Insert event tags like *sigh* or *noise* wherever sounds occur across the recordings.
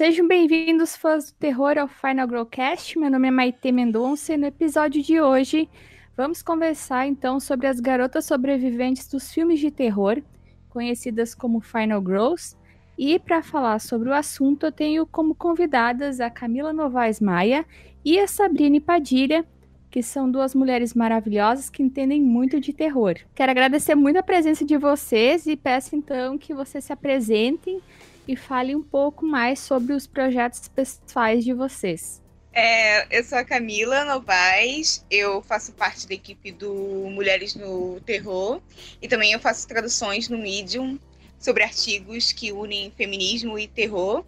Sejam bem-vindos, fãs do terror, ao Final Growcast. Meu nome é Maite Mendonça e no episódio de hoje vamos conversar então sobre as garotas sobreviventes dos filmes de terror, conhecidas como Final Grows. E para falar sobre o assunto, eu tenho como convidadas a Camila Novaes Maia e a Sabrine Padilha, que são duas mulheres maravilhosas que entendem muito de terror. Quero agradecer muito a presença de vocês e peço então que vocês se apresentem e fale um pouco mais sobre os projetos pessoais de vocês. É, eu sou a Camila Novaes, eu faço parte da equipe do Mulheres no Terror e também eu faço traduções no Medium sobre artigos que unem feminismo e terror.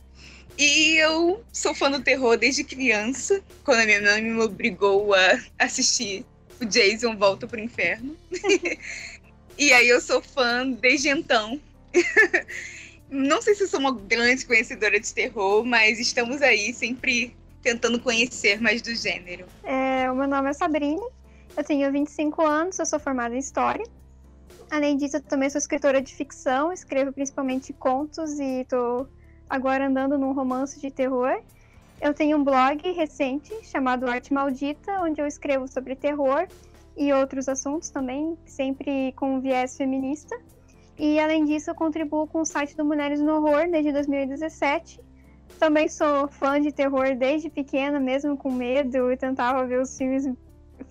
E eu sou fã do terror desde criança, quando a minha mãe me obrigou a assistir o Jason Volta pro Inferno. *laughs* e aí eu sou fã desde então. *laughs* Não sei se sou uma grande conhecedora de terror, mas estamos aí sempre tentando conhecer mais do gênero. É, o meu nome é Sabrine, eu tenho 25 anos, eu sou formada em História. Além disso, eu também sou escritora de ficção, escrevo principalmente contos e estou agora andando num romance de terror. Eu tenho um blog recente chamado Arte Maldita, onde eu escrevo sobre terror e outros assuntos também, sempre com viés feminista. E além disso, eu contribuo com o site do Mulheres no Horror desde 2017. Também sou fã de terror desde pequena, mesmo com medo, e tentava ver os filmes,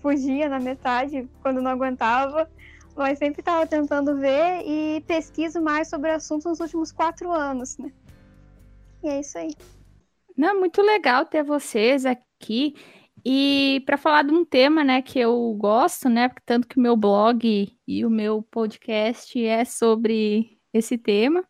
fugia na metade quando não aguentava, mas sempre estava tentando ver e pesquiso mais sobre o assunto nos últimos quatro anos, né? E é isso aí. Não, muito legal ter vocês aqui. E para falar de um tema, né, que eu gosto, né, tanto que o meu blog e o meu podcast é sobre esse tema.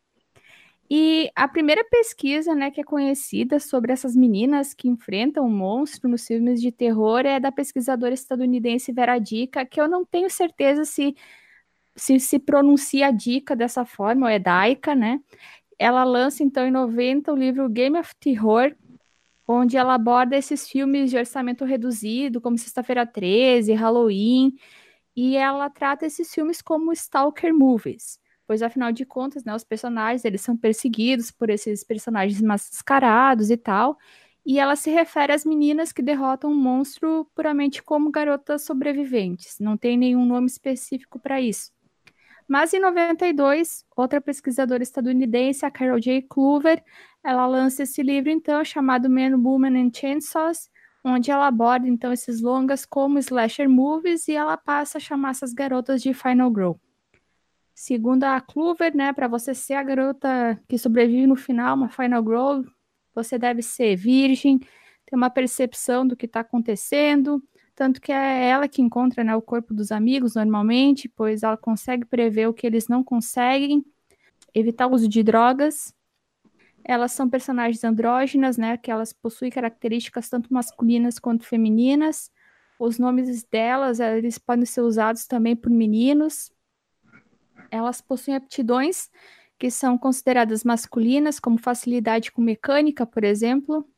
E a primeira pesquisa, né, que é conhecida sobre essas meninas que enfrentam um monstro nos filmes de terror é da pesquisadora estadunidense Vera Dica, que eu não tenho certeza se se, se pronuncia a dica dessa forma, ou é Daika, né? Ela lança então em 90 o livro Game of Terror, onde ela aborda esses filmes de orçamento reduzido, como Sexta-feira 13, Halloween, e ela trata esses filmes como stalker movies, pois afinal de contas, né, os personagens, eles são perseguidos por esses personagens mascarados e tal, e ela se refere às meninas que derrotam um monstro puramente como garotas sobreviventes, não tem nenhum nome específico para isso. Mas em 92, outra pesquisadora estadunidense, a Carol J. Clover, ela lança esse livro, então, chamado Men, Women and Chainsaws, onde ela aborda, então, esses longas como slasher movies e ela passa a chamar essas garotas de Final Girl. Segundo a Clover, né, para você ser a garota que sobrevive no final, uma Final Girl, você deve ser virgem, ter uma percepção do que está acontecendo, tanto que é ela que encontra né, o corpo dos amigos normalmente, pois ela consegue prever o que eles não conseguem, evitar o uso de drogas elas são personagens andrógenas, né? Que elas possuem características tanto masculinas quanto femininas. Os nomes delas, eles podem ser usados também por meninos. Elas possuem aptidões que são consideradas masculinas, como facilidade com mecânica, por exemplo.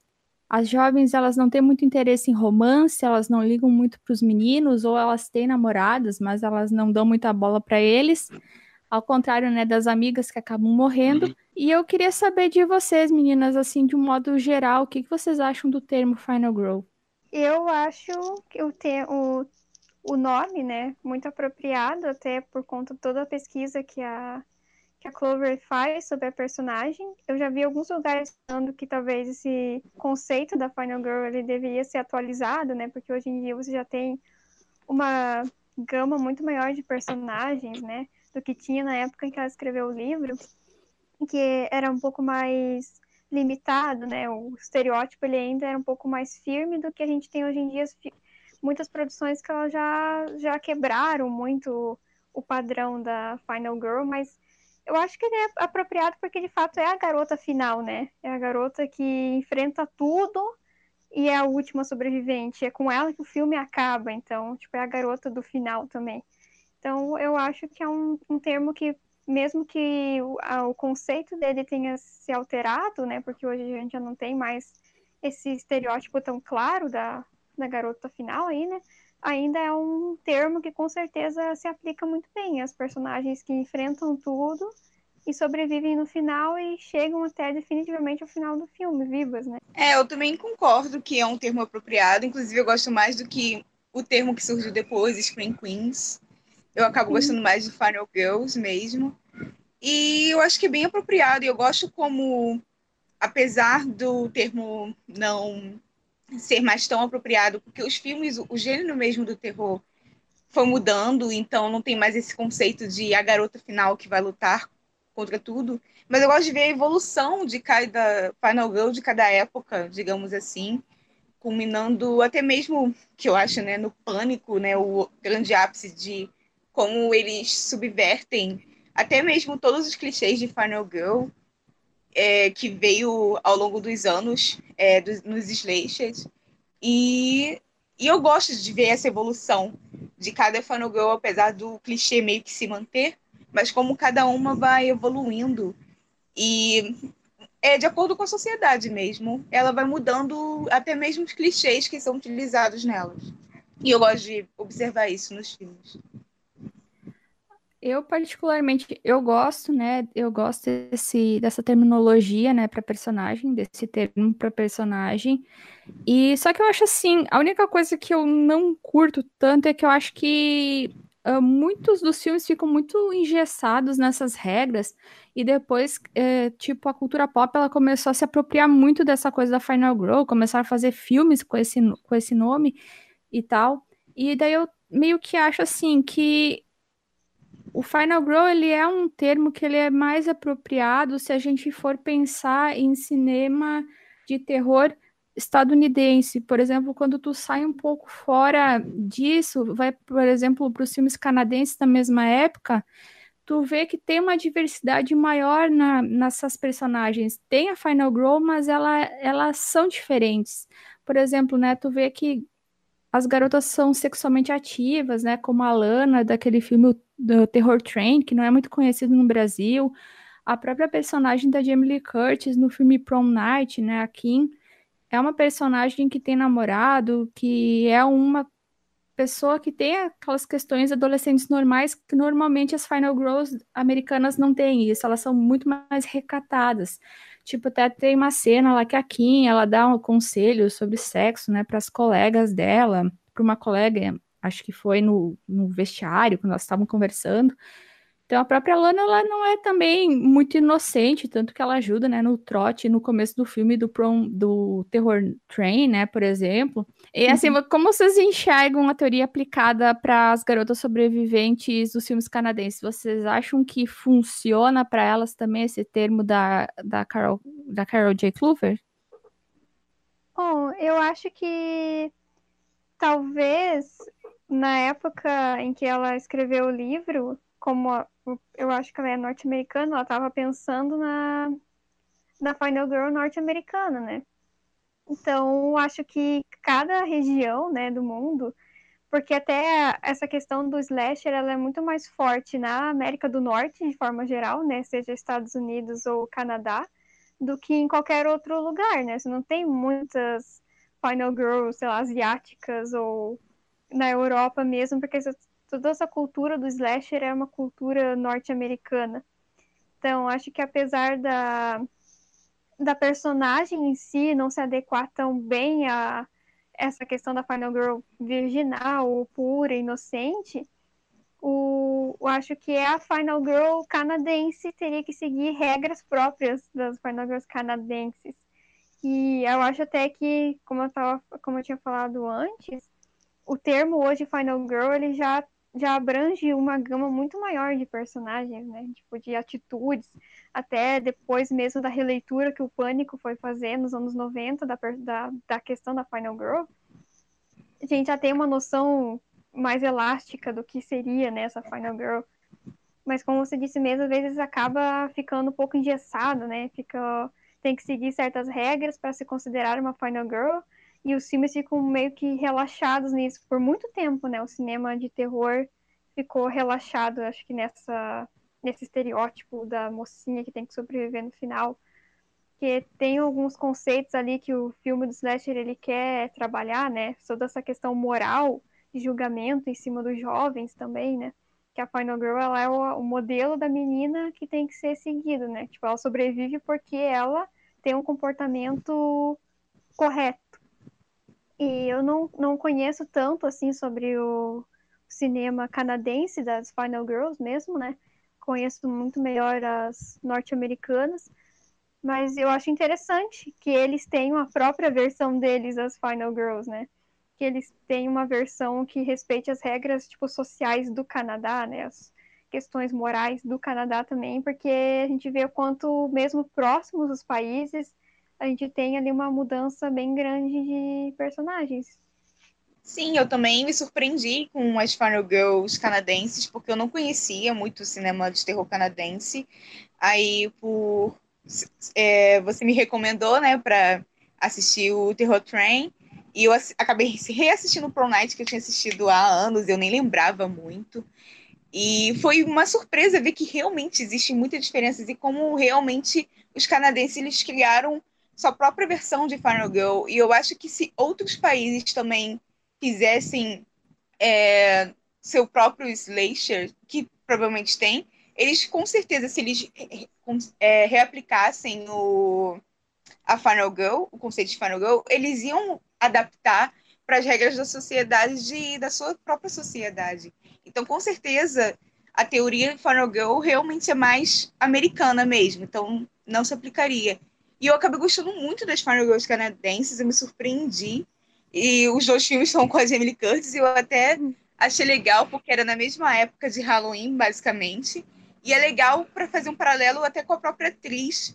As jovens, elas não têm muito interesse em romance, elas não ligam muito para os meninos, ou elas têm namoradas, mas elas não dão muita bola para eles ao contrário, né, das amigas que acabam morrendo. E eu queria saber de vocês, meninas, assim, de um modo geral, o que, que vocês acham do termo Final Grow? Eu acho que o, te, o, o nome, né, muito apropriado, até por conta de toda a pesquisa que a, que a Clover faz sobre a personagem. Eu já vi alguns lugares falando que talvez esse conceito da Final Girl ele deveria ser atualizado, né, porque hoje em dia você já tem uma gama muito maior de personagens, né? do que tinha na época em que ela escreveu o livro, que era um pouco mais limitado, né? O estereótipo ele ainda era um pouco mais firme do que a gente tem hoje em dia. Muitas produções que elas já, já quebraram muito o padrão da Final Girl, mas eu acho que ele é apropriado porque de fato é a garota final, né? É a garota que enfrenta tudo e é a última sobrevivente. É com ela que o filme acaba, então, tipo, é a garota do final também. Então, eu acho que é um, um termo que, mesmo que o, a, o, conceito dele tenha se alterado, né, porque hoje a gente já não tem mais esse estereótipo tão claro da, da garota final aí, né, ainda é um termo que com certeza se aplica muito bem às personagens que enfrentam tudo e sobrevivem no final e chegam até definitivamente ao final do filme, vivas, né? É, eu também concordo que é um termo apropriado, inclusive eu gosto mais do que o termo que surgiu depois, Scream Queens. Eu acabo Sim. gostando mais de Final Girls mesmo. E eu acho que é bem apropriado, eu gosto como, apesar do termo não ser mais tão apropriado, porque os filmes, o gênero mesmo do terror foi mudando, então não tem mais esse conceito de a garota final que vai lutar contra tudo. Mas eu gosto de ver a evolução de cada Final Girl de cada época, digamos assim, culminando até mesmo, que eu acho, né, no pânico, né, o grande ápice de como eles subvertem até mesmo todos os clichês de Final Girl é, que veio ao longo dos anos é, dos, nos slashers. E, e eu gosto de ver essa evolução de cada Final Girl, apesar do clichê meio que se manter, mas como cada uma vai evoluindo e é de acordo com a sociedade mesmo. Ela vai mudando até mesmo os clichês que são utilizados nelas. E eu gosto de observar isso nos filmes. Eu particularmente, eu gosto, né? Eu gosto desse, dessa terminologia, né, para personagem, desse termo para personagem. E só que eu acho assim, a única coisa que eu não curto tanto é que eu acho que uh, muitos dos filmes ficam muito engessados nessas regras e depois, uh, tipo, a cultura pop ela começou a se apropriar muito dessa coisa da Final Girl, começaram a fazer filmes com esse, com esse nome e tal. E daí eu meio que acho assim que o Final Grow ele é um termo que ele é mais apropriado se a gente for pensar em cinema de terror estadunidense. Por exemplo, quando tu sai um pouco fora disso, vai, por exemplo, para os filmes canadenses da mesma época, tu vê que tem uma diversidade maior na, nessas personagens. Tem a Final Grow, mas ela, elas são diferentes. Por exemplo, né, tu vê que as garotas são sexualmente ativas, né? Como a Lana, daquele filme do Terror Train, que não é muito conhecido no Brasil. A própria personagem da Jamie Lee Curtis no filme Prom Night, né? A Kim, é uma personagem que tem namorado, que é uma pessoa que tem aquelas questões adolescentes normais que normalmente as Final Girls americanas não têm isso, elas são muito mais recatadas. Tipo, até tem uma cena lá que a Kim, ela dá um conselho sobre sexo, né, para as colegas dela, para uma colega, acho que foi no, no vestiário, quando elas estavam conversando. Então a própria Lana ela não é também muito inocente, tanto que ela ajuda, né, no trote no começo do filme do prom, do Terror Train, né, por exemplo. E assim, uhum. como vocês enxergam a teoria aplicada para as garotas sobreviventes dos filmes canadenses? Vocês acham que funciona para elas também esse termo da, da Carol da Carol J. Clover? Bom, eu acho que talvez na época em que ela escreveu o livro, como eu acho que ela é norte-americana, ela estava pensando na, na Final Girl norte-americana, né? Então, acho que cada região, né, do mundo, porque até essa questão do slasher, ela é muito mais forte na América do Norte, de forma geral, né, seja Estados Unidos ou Canadá, do que em qualquer outro lugar, né? Você não tem muitas Final Girls, sei lá, asiáticas ou na Europa mesmo, porque toda essa cultura do slasher é uma cultura norte-americana. Então, acho que apesar da, da personagem em si não se adequar tão bem a essa questão da Final Girl virginal, pura, inocente, o, eu acho que é a Final Girl canadense teria que seguir regras próprias das Final Girls canadenses. E eu acho até que, como eu, tava, como eu tinha falado antes, o termo hoje Final Girl ele já já abrange uma gama muito maior de personagens, né? Tipo, de atitudes, até depois mesmo da releitura que o Pânico foi fazer nos anos 90 da, da, da questão da Final Girl, a gente já tem uma noção mais elástica do que seria né, essa Final Girl. Mas como você disse mesmo, às vezes acaba ficando um pouco engessado, né? Fica, tem que seguir certas regras para se considerar uma Final Girl, e os filmes ficam meio que relaxados nisso por muito tempo, né? O cinema de terror ficou relaxado, acho que nessa nesse estereótipo da mocinha que tem que sobreviver no final, que tem alguns conceitos ali que o filme do slasher ele quer trabalhar, né? Toda essa questão moral de julgamento em cima dos jovens também, né? que a Final Girl ela é o, o, modelo da menina que tem que ser seguido, né? Tipo, ela sobrevive porque ela tem um comportamento correto. E eu não, não conheço tanto assim sobre o cinema canadense das Final Girls mesmo, né? Conheço muito melhor as norte-americanas, mas eu acho interessante que eles tenham a própria versão deles, as Final Girls, né? Que eles tenham uma versão que respeite as regras tipo sociais do Canadá, né? As questões morais do Canadá também, porque a gente vê o quanto mesmo próximos dos países a gente tem ali uma mudança bem grande de personagens. Sim, eu também me surpreendi com as Final Girls canadenses, porque eu não conhecia muito o cinema de terror canadense. Aí, por é, você me recomendou, né, para assistir o Terror Train, e eu acabei reassistindo o Pro Night, que eu tinha assistido há anos, eu nem lembrava muito. E foi uma surpresa ver que realmente existem muitas diferenças e como realmente os canadenses eles criaram sua própria versão de Final Girl. E eu acho que se outros países também fizessem é, seu próprio slasher, que provavelmente tem, eles com certeza, se eles é, reaplicassem o, a Final Girl, o conceito de Final Girl, eles iam adaptar para as regras da sociedade, de, da sua própria sociedade. Então, com certeza, a teoria Final Girl realmente é mais americana mesmo, então não se aplicaria. E eu acabei gostando muito das Final Girls canadenses, eu me surpreendi. E os dois filmes são com a Jamie Curtis, e eu até achei legal, porque era na mesma época de Halloween, basicamente. E é legal para fazer um paralelo até com a própria atriz,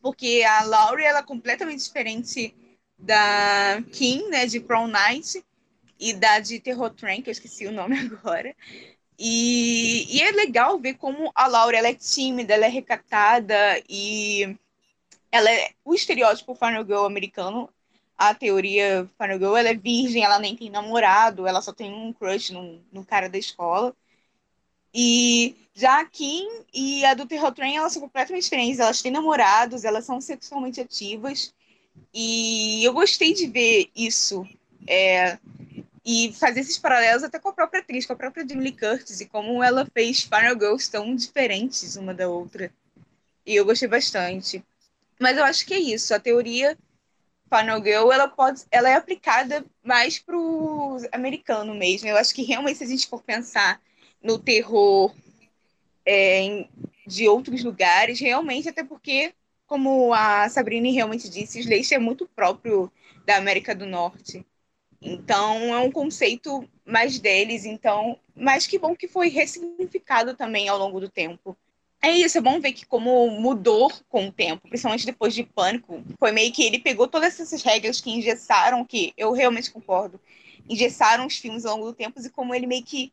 porque a Laurie ela é completamente diferente da Kim, né, de Prom Night, e da de Terror Train, que eu esqueci o nome *laughs* agora. E, e é legal ver como a Laura ela é tímida, ela é recatada e ela é o estereótipo Final Girl americano. A teoria Final Girl, ela é virgem, ela nem tem namorado, ela só tem um crush no, no cara da escola. E já a Kim e a do Terror Train, elas são completamente diferentes. Elas têm namorados, elas são sexualmente ativas. E eu gostei de ver isso. É, e fazer esses paralelos até com a própria atriz, com a própria Lee Curtis, e como ela fez Final Girls tão diferentes uma da outra. E eu gostei bastante. Mas eu acho que é isso. A teoria Final Girl, ela pode, ela é aplicada mais pro americano mesmo. Eu acho que realmente se a gente for pensar no terror é, de outros lugares, realmente, até porque, como a Sabrina realmente disse, Slash é muito próprio da América do Norte. Então, é um conceito mais deles, então, mas que bom que foi ressignificado também ao longo do tempo. É isso, é bom ver que como mudou com o tempo, principalmente depois de Pânico, foi meio que ele pegou todas essas regras que engessaram, que eu realmente concordo, engessaram os filmes ao longo do tempo e como ele meio que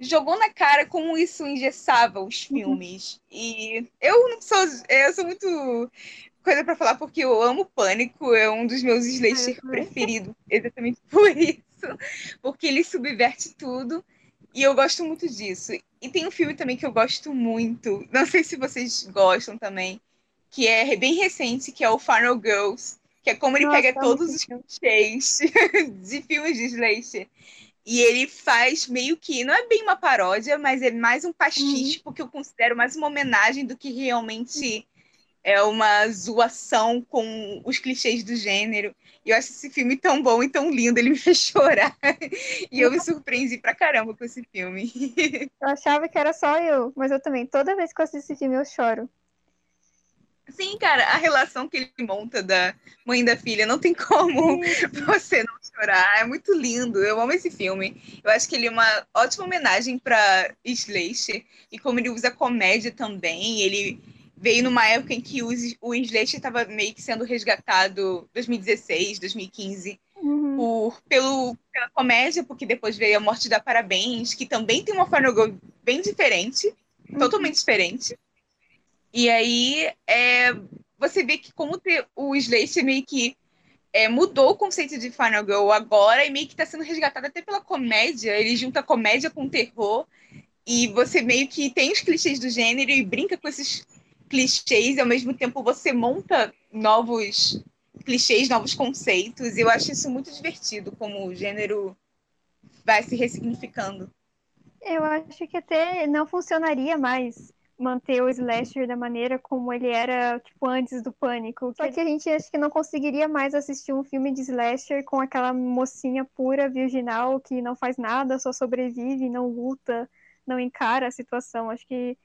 jogou na cara como isso engessava os uhum. filmes. E eu não sou, eu sou muito coisa para falar porque eu amo Pânico, é um dos meus slasher uhum. preferidos, exatamente *laughs* por isso, porque ele subverte tudo. E eu gosto muito disso. E tem um filme também que eu gosto muito, não sei se vocês gostam também, que é bem recente, que é o Final Girls, que é como ele Nossa, pega todos os clichês *laughs* de filmes de slasher e ele faz meio que, não é bem uma paródia, mas é mais um pastiche, uhum. porque eu considero mais uma homenagem do que realmente é uma zoação com os clichês do gênero. E eu acho esse filme tão bom e tão lindo, ele *laughs* me fez chorar. e eu me surpreendi pra caramba com esse filme. *laughs* eu achava que era só eu, mas eu também. Toda vez que eu assisto esse filme, eu choro. Sim, cara, a relação que ele monta da mãe e da filha, não tem como você não chorar. É muito lindo. Eu amo esse filme. Eu acho que ele é uma ótima homenagem para Slasher e como ele usa comédia também. Ele veio numa época em que o, o Slasher estava meio que sendo resgatado 2016, 2015. Uhum. Por, pelo, pela comédia, porque depois veio a Morte da Parabéns, que também tem uma Final Girl bem diferente, uhum. totalmente diferente. E aí é, você vê que como ter, o Slater meio que é, mudou o conceito de Final Girl agora e meio que está sendo resgatado até pela comédia. Ele junta comédia com terror e você meio que tem os clichês do gênero e brinca com esses clichês e ao mesmo tempo você monta novos clichês, novos conceitos. E eu acho isso muito divertido, como o gênero vai se ressignificando. Eu acho que até não funcionaria mais manter o slasher da maneira como ele era, tipo, antes do pânico. Só que a gente acho que não conseguiria mais assistir um filme de slasher com aquela mocinha pura, virginal, que não faz nada, só sobrevive, não luta, não encara a situação. Acho que,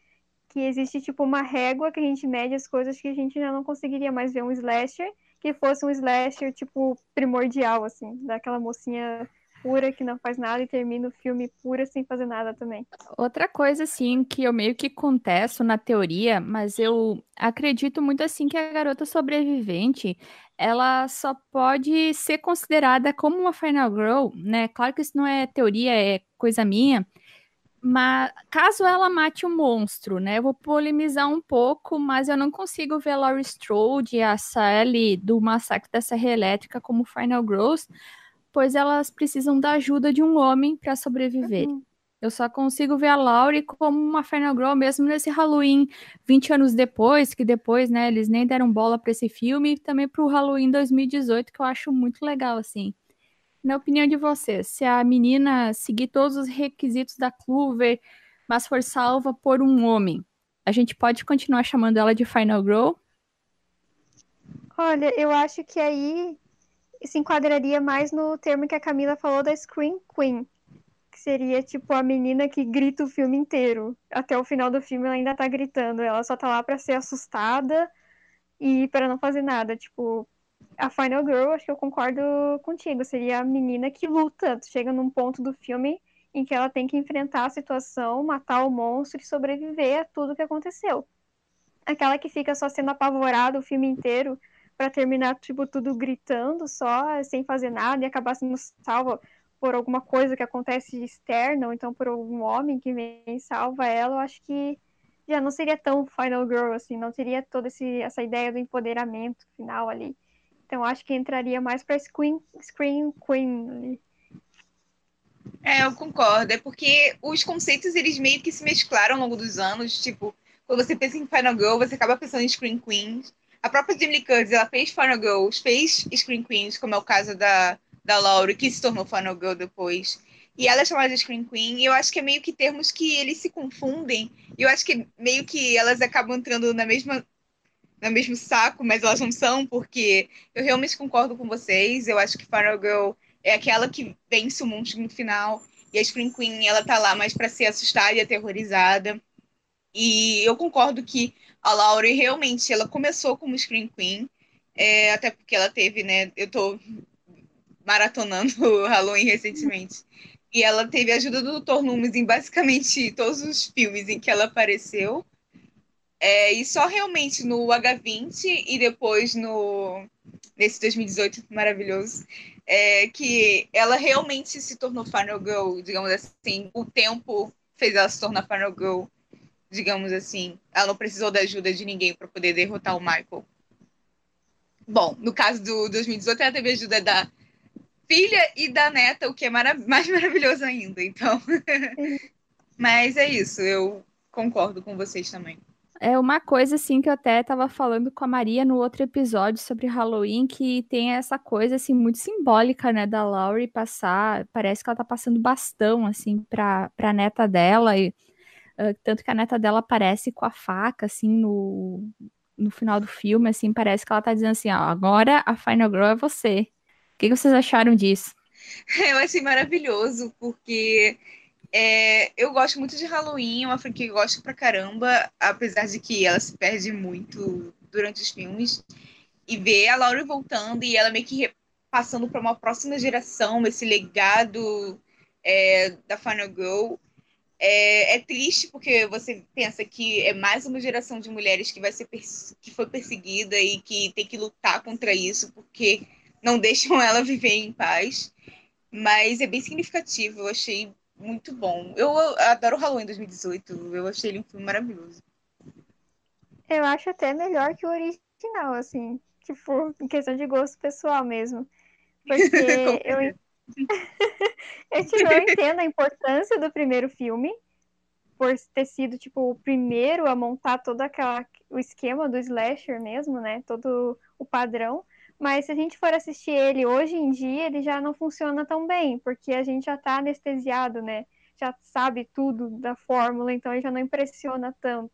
que existe, tipo, uma régua que a gente mede as coisas que a gente já não conseguiria mais ver um slasher que fosse um slasher, tipo, primordial, assim, daquela mocinha pura que não faz nada e termina o filme pura sem fazer nada também. Outra coisa, assim, que eu meio que contesto na teoria, mas eu acredito muito, assim, que a garota sobrevivente, ela só pode ser considerada como uma Final Girl, né? Claro que isso não é teoria, é coisa minha, mas caso ela mate um monstro, né? Eu vou polemizar um pouco, mas eu não consigo ver a Laurie Strode e a Sally do Massacre da Serra Elétrica como Final Girls, pois elas precisam da ajuda de um homem para sobreviver. Uhum. Eu só consigo ver a Laurie como uma Final Girl mesmo nesse Halloween 20 anos depois, que depois, né, eles nem deram bola para esse filme, e também para o Halloween 2018, que eu acho muito legal, assim. Na opinião de vocês, se a menina seguir todos os requisitos da Clover, mas for salva por um homem, a gente pode continuar chamando ela de Final Girl? Olha, eu acho que aí se enquadraria mais no termo que a Camila falou da Scream Queen, que seria tipo a menina que grita o filme inteiro. Até o final do filme ela ainda tá gritando, ela só tá lá para ser assustada e para não fazer nada, tipo, a Final Girl, acho que eu concordo contigo, seria a menina que luta, chega num ponto do filme em que ela tem que enfrentar a situação, matar o monstro e sobreviver a tudo que aconteceu. Aquela que fica só sendo apavorada o filme inteiro para terminar, tipo, tudo gritando só, sem fazer nada, e acabar sendo salva por alguma coisa que acontece externa, ou então por algum homem que vem e salva ela, eu acho que já não seria tão Final Girl, assim, não teria toda esse, essa ideia do empoderamento final ali. Então acho que entraria mais para Scream, Scream Queen. É, eu concordo. É porque os conceitos, eles meio que se mesclaram ao longo dos anos. Tipo, quando você pensa em Final Girl, você acaba pensando em Scream Queens. A própria Jamie Lee Curtis, ela fez Final Girls, fez Screen Queens, como é o caso da, da Laurie, que se tornou Final Girl depois. E ela é chamada de Screen Queen, e eu acho que é meio que termos que eles se confundem. E eu acho que meio que elas acabam entrando na mesma no mesmo saco, mas elas não são, porque eu realmente concordo com vocês. Eu acho que Final Girl é aquela que vence o monstro no final, e a Screen Queen, ela tá lá mais para ser assustada e aterrorizada. E eu concordo que a Laurie realmente ela começou como Scream Queen, é, até porque ela teve, né? Eu tô maratonando *laughs* o Halloween recentemente. E ela teve a ajuda do Dr. Loomis em basicamente todos os filmes em que ela apareceu. É, e só realmente no H20 e depois no nesse 2018 maravilhoso, é, que ela realmente se tornou Final Girl, digamos assim. O tempo fez ela se tornar Final Girl digamos assim. Ela não precisou da ajuda de ninguém para poder derrotar o Michael. Bom, no caso do 2018, ela teve ajuda da filha e da neta, o que é marav *laughs* mais maravilhoso ainda. Então, *laughs* mas é isso. Eu concordo com vocês também. É uma coisa assim que eu até estava falando com a Maria no outro episódio sobre Halloween, que tem essa coisa assim muito simbólica, né, da Laurie passar, parece que ela tá passando bastão assim para para neta dela e Uh, tanto que a neta dela aparece com a faca, assim, no, no final do filme, assim, parece que ela tá dizendo assim, ó, agora a Final Girl é você. O que, que vocês acharam disso? *laughs* Eu achei maravilhoso, porque é, eu gosto muito de Halloween, é uma franquia que eu gosto pra caramba, apesar de que ela se perde muito durante os filmes. E ver a Laura voltando e ela meio que passando para uma próxima geração, esse legado é, da Final Girl, é, é, triste porque você pensa que é mais uma geração de mulheres que vai ser que foi perseguida e que tem que lutar contra isso porque não *laughs* deixam ela viver em paz. Mas é bem significativo, eu achei muito bom. Eu, eu adoro Halloween 2018, eu achei ele um filme maravilhoso. Eu acho até melhor que o original, assim, tipo, em questão de gosto pessoal mesmo. Porque *laughs* eu, *laughs* eu, tipo, eu entendo a importância do primeiro filme, por ter sido, tipo, o primeiro a montar todo aquela, o esquema do slasher mesmo, né? Todo o padrão. Mas se a gente for assistir ele hoje em dia, ele já não funciona tão bem, porque a gente já tá anestesiado, né? já sabe tudo da fórmula, então ele já não impressiona tanto.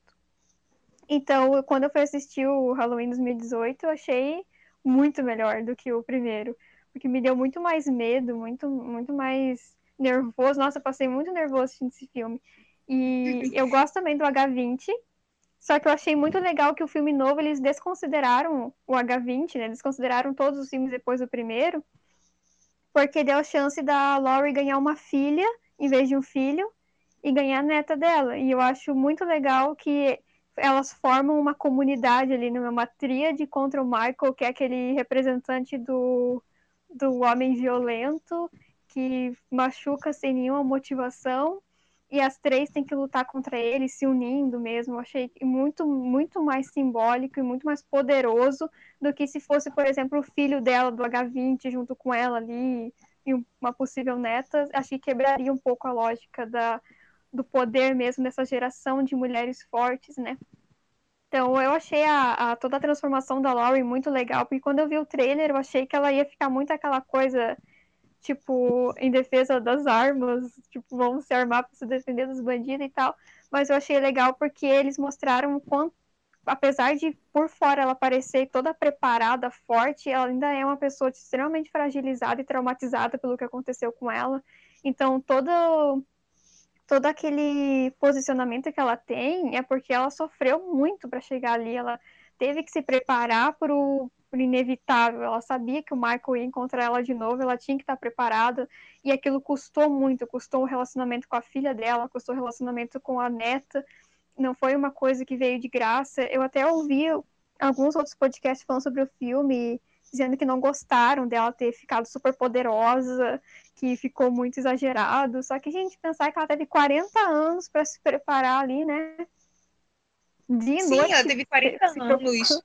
Então, quando eu fui assistir o Halloween 2018, eu achei muito melhor do que o primeiro, porque me deu muito mais medo, muito, muito mais nervoso. Nossa, eu passei muito nervoso assistindo esse filme. E eu gosto também do H20, só que eu achei muito legal que o filme novo eles desconsideraram o H20, né? Desconsideraram todos os filmes depois do primeiro, porque deu a chance da Laurie ganhar uma filha em vez de um filho e ganhar a neta dela. E eu acho muito legal que elas formam uma comunidade ali, né? uma tríade contra o Michael, que é aquele representante do, do homem violento que machuca sem nenhuma motivação e as três têm que lutar contra ele, se unindo mesmo. Eu achei muito, muito mais simbólico e muito mais poderoso do que se fosse, por exemplo, o filho dela do H20 junto com ela ali e uma possível neta. Achei que quebraria um pouco a lógica da, do poder mesmo dessa geração de mulheres fortes, né? Então, eu achei a, a, toda a transformação da Laurie muito legal, porque quando eu vi o trailer, eu achei que ela ia ficar muito aquela coisa tipo, em defesa das armas, tipo, vão se armar para se defender dos bandidos e tal. Mas eu achei legal porque eles mostraram o quanto, apesar de por fora ela parecer toda preparada, forte, ela ainda é uma pessoa extremamente fragilizada e traumatizada pelo que aconteceu com ela. Então, todo todo aquele posicionamento que ela tem é porque ela sofreu muito para chegar ali, ela teve que se preparar para por inevitável. Ela sabia que o Michael ia encontrar ela de novo, ela tinha que estar preparada, e aquilo custou muito, custou o relacionamento com a filha dela, custou o relacionamento com a neta. Não foi uma coisa que veio de graça. Eu até ouvi alguns outros podcasts falando sobre o filme, dizendo que não gostaram dela ter ficado super poderosa, que ficou muito exagerado. Só que a gente pensar que ela teve 40 anos para se preparar ali, né? De Sim, noite, ela teve 40 anos.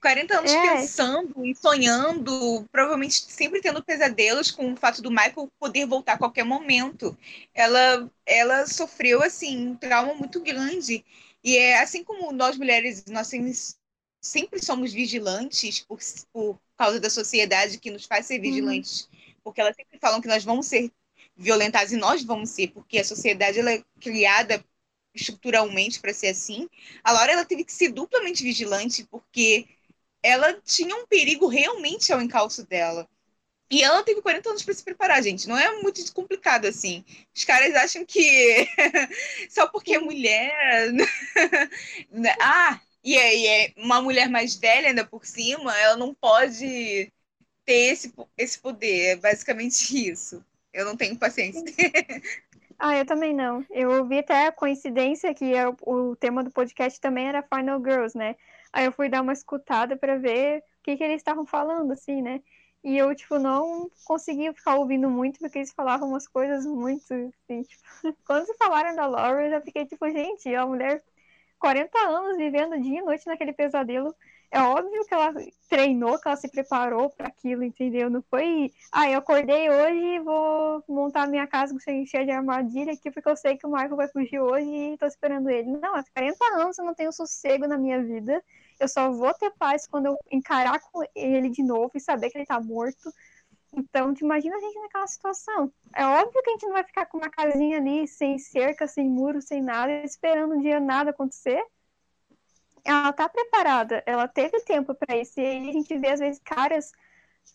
40 anos é. pensando e sonhando, provavelmente sempre tendo pesadelos com o fato do Michael poder voltar a qualquer momento. Ela, ela sofreu, assim, um trauma muito grande. E é assim como nós mulheres, nós sempre somos vigilantes por, por causa da sociedade que nos faz ser uhum. vigilantes. Uhum. Porque elas sempre falam que nós vamos ser violentadas e nós vamos ser, porque a sociedade ela é criada estruturalmente para ser assim. A Laura ela teve que ser duplamente vigilante, porque ela tinha um perigo realmente ao encalço dela. E ela teve 40 anos para se preparar, gente. Não é muito complicado assim. Os caras acham que *laughs* só porque é mulher. *laughs* ah, e é, e é uma mulher mais velha ainda por cima, ela não pode ter esse, esse poder. É basicamente *laughs* isso. Eu não tenho paciência. Ah, eu também não. Eu ouvi até a coincidência que é o, o tema do podcast também era Final Girls, né? Aí eu fui dar uma escutada para ver o que, que eles estavam falando, assim, né? E eu, tipo, não conseguia ficar ouvindo muito, porque eles falavam umas coisas muito, assim, tipo... *laughs* Quando se falaram da Laura, eu já fiquei, tipo, gente, é uma mulher 40 anos vivendo dia e noite naquele pesadelo é óbvio que ela treinou, que ela se preparou para aquilo, entendeu? Não foi, ah, eu acordei hoje e vou montar minha casa cheia de armadilha aqui porque eu sei que o Michael vai fugir hoje e tô esperando ele. Não, há 40 anos eu não tenho sossego na minha vida. Eu só vou ter paz quando eu encarar com ele de novo e saber que ele tá morto. Então, te imagina a gente naquela situação. É óbvio que a gente não vai ficar com uma casinha ali, sem cerca, sem muro, sem nada, esperando um dia nada acontecer ela tá preparada, ela teve tempo para isso. E aí a gente vê, às vezes, caras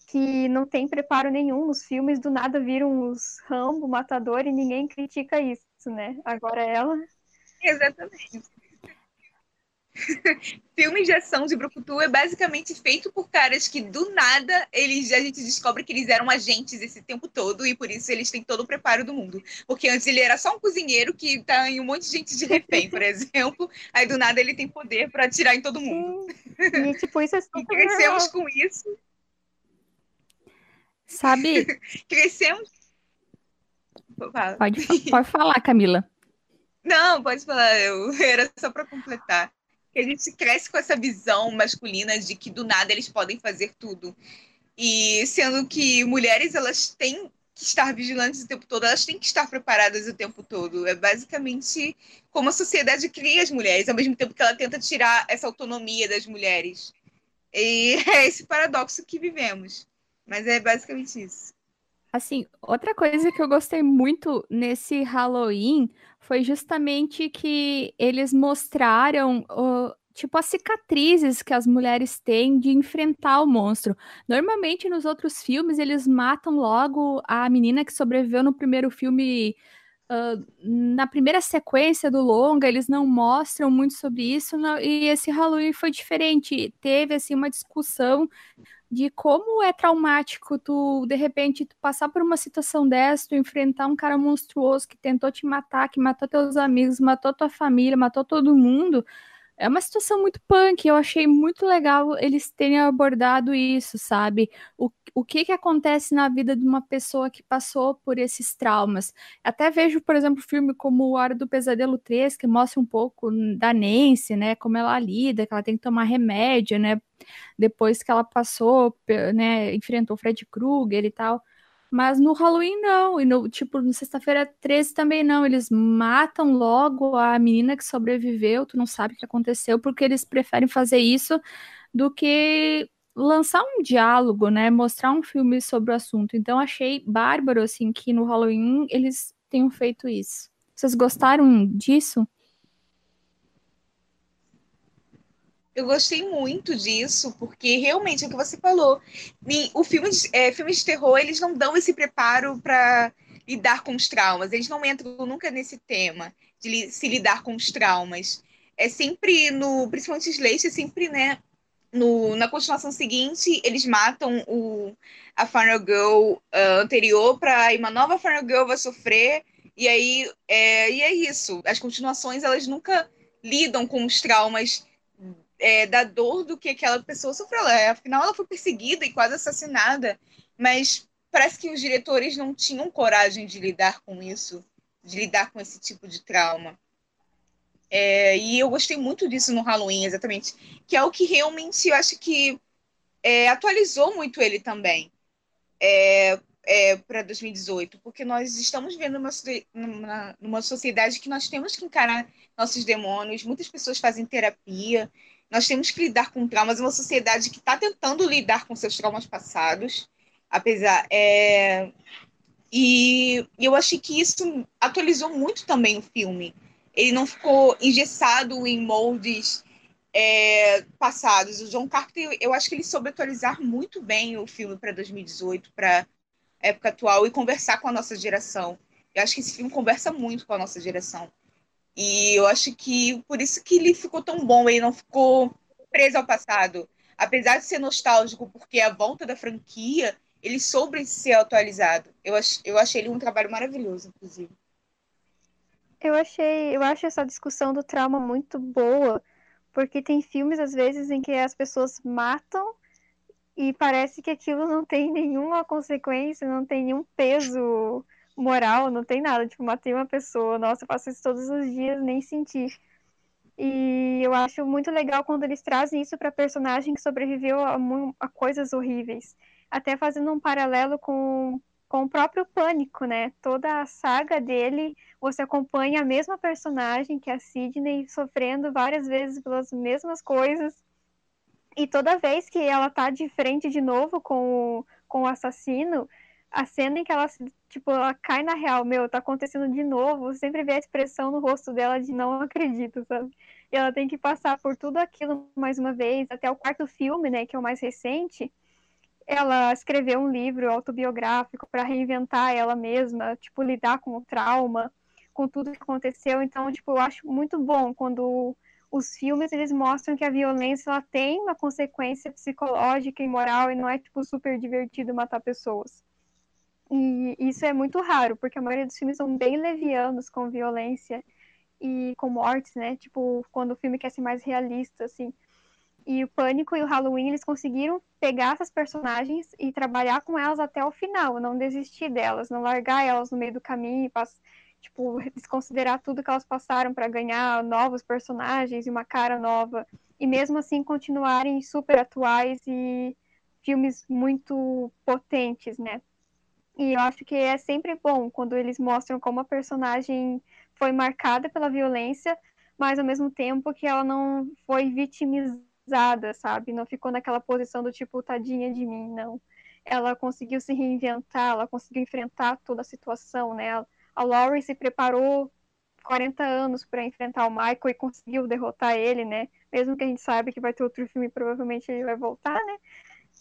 que não tem preparo nenhum nos filmes, do nada viram os Rambo, Matador, e ninguém critica isso, né? Agora ela. Exatamente. *laughs* Filmes de ação de Brucutu é basicamente feito por caras que do nada eles a gente descobre que eles eram agentes esse tempo todo e por isso eles têm todo o preparo do mundo. Porque antes ele era só um cozinheiro que tá em um monte de gente de refém, por *laughs* exemplo. Aí do nada ele tem poder para atirar em todo mundo. E tipo, isso é *laughs* e crescemos com isso. Sabe? crescemos. Pode, pode falar, Camila. Não, pode falar. Eu era só para completar que a gente cresce com essa visão masculina de que do nada eles podem fazer tudo. E sendo que mulheres elas têm que estar vigilantes o tempo todo, elas têm que estar preparadas o tempo todo. É basicamente como a sociedade cria as mulheres, ao mesmo tempo que ela tenta tirar essa autonomia das mulheres. E *laughs* é esse paradoxo que vivemos. Mas é basicamente isso. Assim, outra coisa que eu gostei muito nesse Halloween foi justamente que eles mostraram, uh, tipo, as cicatrizes que as mulheres têm de enfrentar o monstro. Normalmente, nos outros filmes, eles matam logo a menina que sobreviveu no primeiro filme. Uh, na primeira sequência do longa, eles não mostram muito sobre isso, não, e esse Halloween foi diferente. Teve assim uma discussão de como é traumático tu, de repente, tu passar por uma situação dessa, tu enfrentar um cara monstruoso que tentou te matar, que matou teus amigos, matou tua família, matou todo mundo. É uma situação muito punk, eu achei muito legal eles terem abordado isso, sabe? O, o que que acontece na vida de uma pessoa que passou por esses traumas. Até vejo, por exemplo, filme como O Hora do Pesadelo 3, que mostra um pouco da Nancy, né? Como ela lida, que ela tem que tomar remédio, né? Depois que ela passou, né? Enfrentou Fred Krueger e tal. Mas no Halloween não, e no tipo, no sexta-feira 13 também não. Eles matam logo a menina que sobreviveu, tu não sabe o que aconteceu, porque eles preferem fazer isso do que lançar um diálogo, né? Mostrar um filme sobre o assunto. Então achei bárbaro assim que no Halloween eles tenham feito isso. Vocês gostaram disso? Eu gostei muito disso, porque realmente é o que você falou. O filme de, é, filmes de terror, eles não dão esse preparo para lidar com os traumas. Eles não entram nunca nesse tema de li, se lidar com os traumas. É sempre no, principalmente Slash, é sempre, né, no, na continuação seguinte, eles matam o, a Final Girl uh, anterior para uma nova Final Girl vai sofrer. E aí, é, e é isso. As continuações, elas nunca lidam com os traumas é, da dor do que aquela pessoa sofreu. Ela, afinal, ela foi perseguida e quase assassinada, mas parece que os diretores não tinham coragem de lidar com isso, de lidar com esse tipo de trauma. É, e eu gostei muito disso no Halloween, exatamente, que é o que realmente eu acho que é, atualizou muito ele também é, é para 2018, porque nós estamos vendo uma, numa, sociedade que nós temos que encarar nossos demônios, muitas pessoas fazem terapia, nós temos que lidar com traumas, uma sociedade que está tentando lidar com seus traumas passados, apesar. É... E eu achei que isso atualizou muito também o filme. Ele não ficou engessado em moldes é, passados. O John Carpenter, eu acho que ele soube atualizar muito bem o filme para 2018, para época atual e conversar com a nossa geração. Eu acho que esse filme conversa muito com a nossa geração. E eu acho que por isso que ele ficou tão bom, ele não ficou preso ao passado. Apesar de ser nostálgico, porque é a volta da franquia, ele soube ser atualizado. Eu, ach, eu achei ele um trabalho maravilhoso, inclusive. Eu achei, eu acho essa discussão do trauma muito boa, porque tem filmes às vezes em que as pessoas matam e parece que aquilo não tem nenhuma consequência, não tem nenhum peso moral, não tem nada. Tipo, matei uma pessoa, nossa, eu faço isso todos os dias, nem senti. E eu acho muito legal quando eles trazem isso para personagem que sobreviveu a, a, coisas horríveis. Até fazendo um paralelo com, com o próprio Pânico, né? Toda a saga dele, você acompanha a mesma personagem, que é a Sidney, sofrendo várias vezes pelas mesmas coisas. E toda vez que ela tá de frente de novo com o, com o assassino, a cena em que ela, tipo, ela cai na real, meu, tá acontecendo de novo, você sempre vê a expressão no rosto dela de não acredito, sabe? E ela tem que passar por tudo aquilo mais uma vez, até o quarto filme, né, que é o mais recente, ela escreveu um livro autobiográfico para reinventar ela mesma, tipo, lidar com o trauma, com tudo que aconteceu. Então, tipo, eu acho muito bom quando os filmes eles mostram que a violência ela tem uma consequência psicológica e moral e não é tipo super divertido matar pessoas. E isso é muito raro, porque a maioria dos filmes são bem levianos com violência e com mortes, né? Tipo, quando o filme quer ser mais realista, assim. E o Pânico e o Halloween, eles conseguiram pegar essas personagens e trabalhar com elas até o final, não desistir delas, não largar elas no meio do caminho, tipo, desconsiderar tudo que elas passaram para ganhar novos personagens e uma cara nova. E mesmo assim continuarem super atuais e filmes muito potentes, né? E eu acho que é sempre bom quando eles mostram como a personagem foi marcada pela violência, mas ao mesmo tempo que ela não foi vitimizada, sabe? Não ficou naquela posição do tipo, tadinha de mim, não. ela conseguiu se reinventar, ela conseguiu enfrentar toda a situação, né? A Laurie se preparou 40 anos para enfrentar o Michael e conseguiu derrotar ele, né? Mesmo que a gente saiba que vai ter outro filme, provavelmente ele vai voltar, né?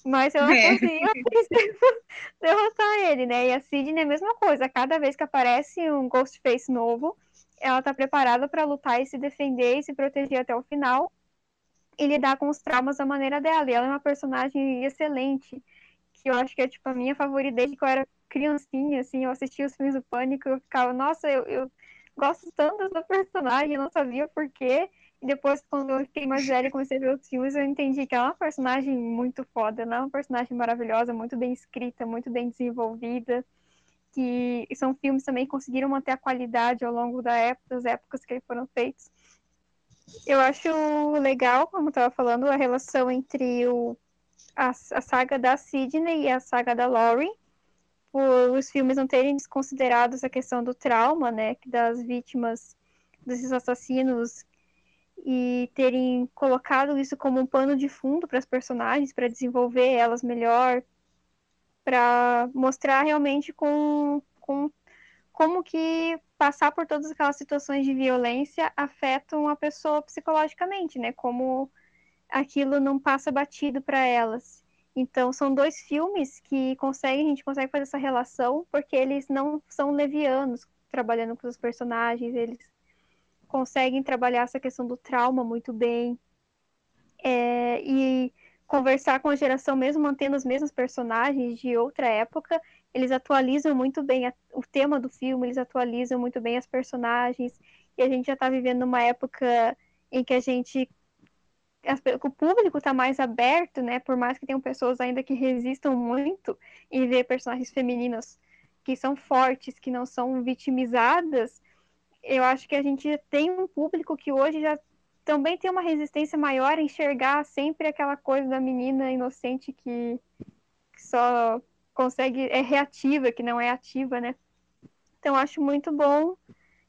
Mas ela é. conseguiu *laughs* derrotar ele, né? E a Sidney é a mesma coisa. Cada vez que aparece um Ghostface novo, ela tá preparada para lutar e se defender e se proteger até o final e lidar com os traumas da maneira dela. E ela é uma personagem excelente, que eu acho que é tipo a minha favorita desde que eu era criancinha, assim, eu assistia os filmes do Pânico e eu ficava, nossa, eu, eu gosto tanto dessa personagem, eu não sabia por quê. Depois, quando eu fiquei mais velha e comecei a ver os filmes, eu entendi que ela é uma personagem muito foda, ela é uma personagem maravilhosa, muito bem escrita, muito bem desenvolvida. Que são filmes também que conseguiram manter a qualidade ao longo da época, das épocas que foram feitos. Eu acho legal, como eu estava falando, a relação entre o, a, a saga da Sidney e a saga da Laurie por os filmes não terem desconsiderado essa questão do trauma, né, das vítimas desses assassinos e terem colocado isso como um pano de fundo para as personagens, para desenvolver elas melhor, para mostrar realmente com, com como que passar por todas aquelas situações de violência afetam a pessoa psicologicamente, né? Como aquilo não passa batido para elas. Então, são dois filmes que conseguem, a gente consegue fazer essa relação, porque eles não são levianos trabalhando com os personagens, eles conseguem trabalhar essa questão do trauma muito bem. É, e conversar com a geração, mesmo mantendo os mesmos personagens de outra época, eles atualizam muito bem a, o tema do filme, eles atualizam muito bem as personagens, e a gente já está vivendo uma época em que a gente o público está mais aberto, né? Por mais que tenham pessoas ainda que resistam muito em ver personagens femininas que são fortes, que não são vitimizadas, eu acho que a gente tem um público que hoje já também tem uma resistência maior a enxergar sempre aquela coisa da menina inocente que, só consegue é reativa, que não é ativa, né? Então acho muito bom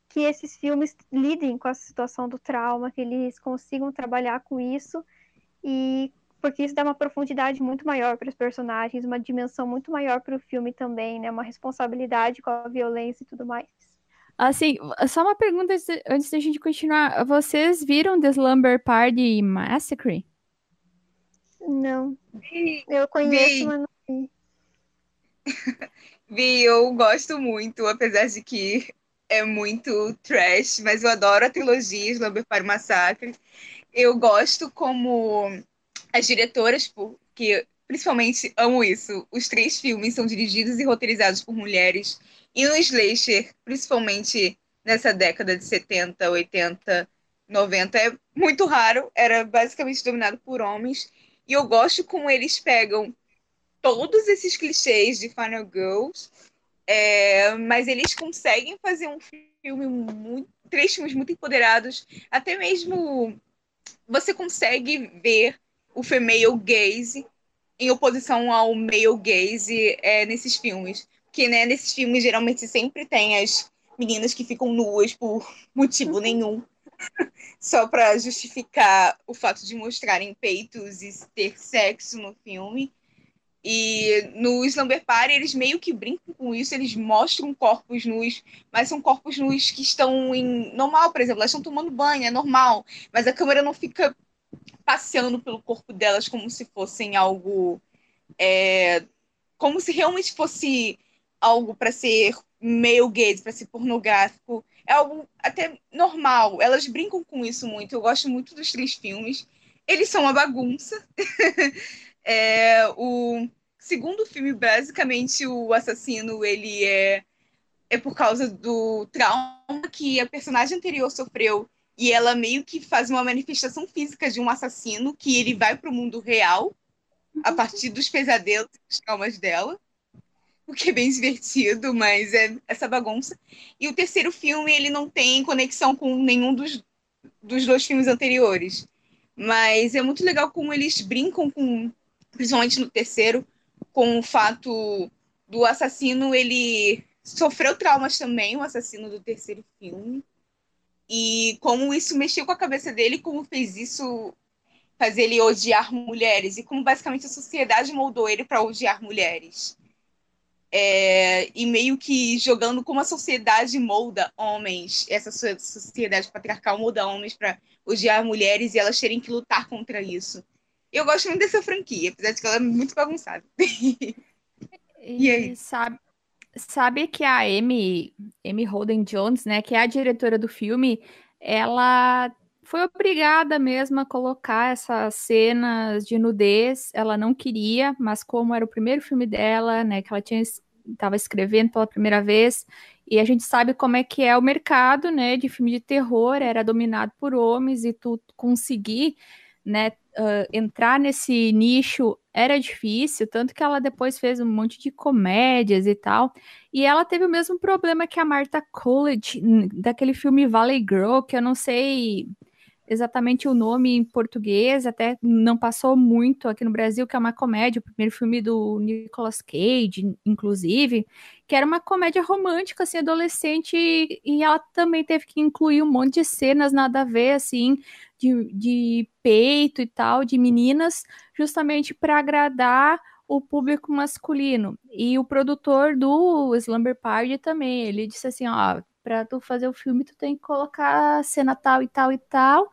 que esses filmes lidem com a situação do trauma, que eles consigam trabalhar com isso e porque isso dá uma profundidade muito maior para os personagens, uma dimensão muito maior para o filme também, né? Uma responsabilidade com a violência e tudo mais. Assim, só uma pergunta antes da gente continuar. Vocês viram The Slumber Party Massacre? Não. Vi, eu conheço, vi. mas não vi. *laughs* vi, eu gosto muito, apesar de que é muito trash, mas eu adoro a trilogia Slumber Party Massacre. Eu gosto como as diretoras, porque principalmente amo isso. Os três filmes são dirigidos e roteirizados por mulheres. E no Slasher, principalmente nessa década de 70, 80, 90, é muito raro. Era basicamente dominado por homens. E eu gosto como eles pegam todos esses clichês de Final Girls é, mas eles conseguem fazer um filme muito. Três filmes muito empoderados. Até mesmo você consegue ver o female gaze em oposição ao male gaze é, nesses filmes. Porque né, nesses filmes geralmente sempre tem as meninas que ficam nuas por *laughs* motivo nenhum. *laughs* Só para justificar o fato de mostrarem peitos e ter sexo no filme. E no Slumber Party eles meio que brincam com isso, eles mostram corpos nus, mas são corpos nus que estão em normal, por exemplo, elas estão tomando banho, é normal, mas a câmera não fica passeando pelo corpo delas como se fossem algo é, como se realmente fosse algo para ser male gaze, para ser pornográfico. É algo até normal. Elas brincam com isso muito. Eu gosto muito dos três filmes. Eles são uma bagunça. *laughs* É, o segundo filme, basicamente, o assassino, ele é, é por causa do trauma que a personagem anterior sofreu e ela meio que faz uma manifestação física de um assassino que ele vai para o mundo real a partir dos pesadelos e dos traumas dela. O que é bem divertido, mas é essa bagunça. E o terceiro filme, ele não tem conexão com nenhum dos, dos dois filmes anteriores. Mas é muito legal como eles brincam com principalmente no terceiro, com o fato do assassino, ele sofreu traumas também, o assassino do terceiro filme. E como isso mexeu com a cabeça dele, como fez isso fazer ele odiar mulheres e como basicamente a sociedade moldou ele para odiar mulheres. É, e meio que jogando como a sociedade molda homens, essa sociedade patriarcal molda homens para odiar mulheres e elas terem que lutar contra isso. Eu gosto muito dessa franquia, apesar de que ela é muito bagunçada. *laughs* e aí? Sabe, sabe que a Amy, Amy Holden Jones, né, que é a diretora do filme, ela foi obrigada mesmo a colocar essas cenas de nudez. Ela não queria, mas como era o primeiro filme dela, né, que ela tinha estava escrevendo pela primeira vez, e a gente sabe como é que é o mercado, né, de filme de terror, era dominado por homens e tu conseguir, né, uh, entrar nesse nicho era difícil, tanto que ela depois fez um monte de comédias e tal. E ela teve o mesmo problema que a Marta Coolidge, daquele filme Valley Girl, que eu não sei exatamente o nome em português, até não passou muito aqui no Brasil, que é uma comédia, o primeiro filme do Nicolas Cage, inclusive, que era uma comédia romântica, assim, adolescente, e ela também teve que incluir um monte de cenas nada a ver, assim, de, de peito e tal, de meninas, justamente para agradar o público masculino. E o produtor do Slumber Party também, ele disse assim, ó, para tu fazer o filme, tu tem que colocar cena tal e tal e tal.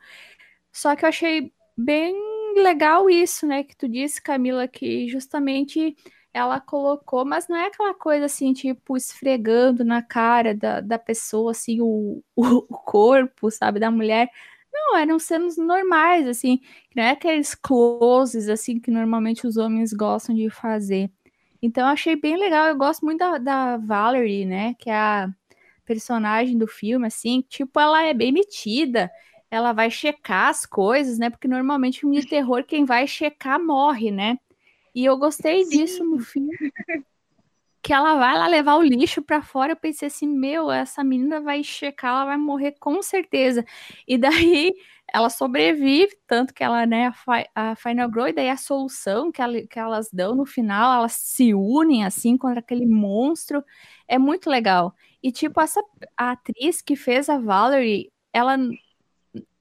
Só que eu achei bem legal isso, né? Que tu disse, Camila, que justamente ela colocou, mas não é aquela coisa assim, tipo, esfregando na cara da, da pessoa, assim, o, o, corpo, sabe, da mulher. Não, eram cenas normais, assim, não é aqueles closes, assim, que normalmente os homens gostam de fazer. Então, eu achei bem legal. Eu gosto muito da, da Valerie, né, que é a personagem do filme, assim, tipo, ela é bem metida. Ela vai checar as coisas, né? Porque normalmente filme de terror, quem vai checar morre, né? E eu gostei Sim. disso no filme. Que ela vai lá levar o lixo para fora. Eu pensei assim, meu, essa menina vai checar, ela vai morrer com certeza. E daí ela sobrevive, tanto que ela, né, a, Final Girl, e daí a solução que, ela, que elas dão no final, elas se unem assim contra aquele monstro. É muito legal. E, tipo, essa a atriz que fez a Valerie, ela,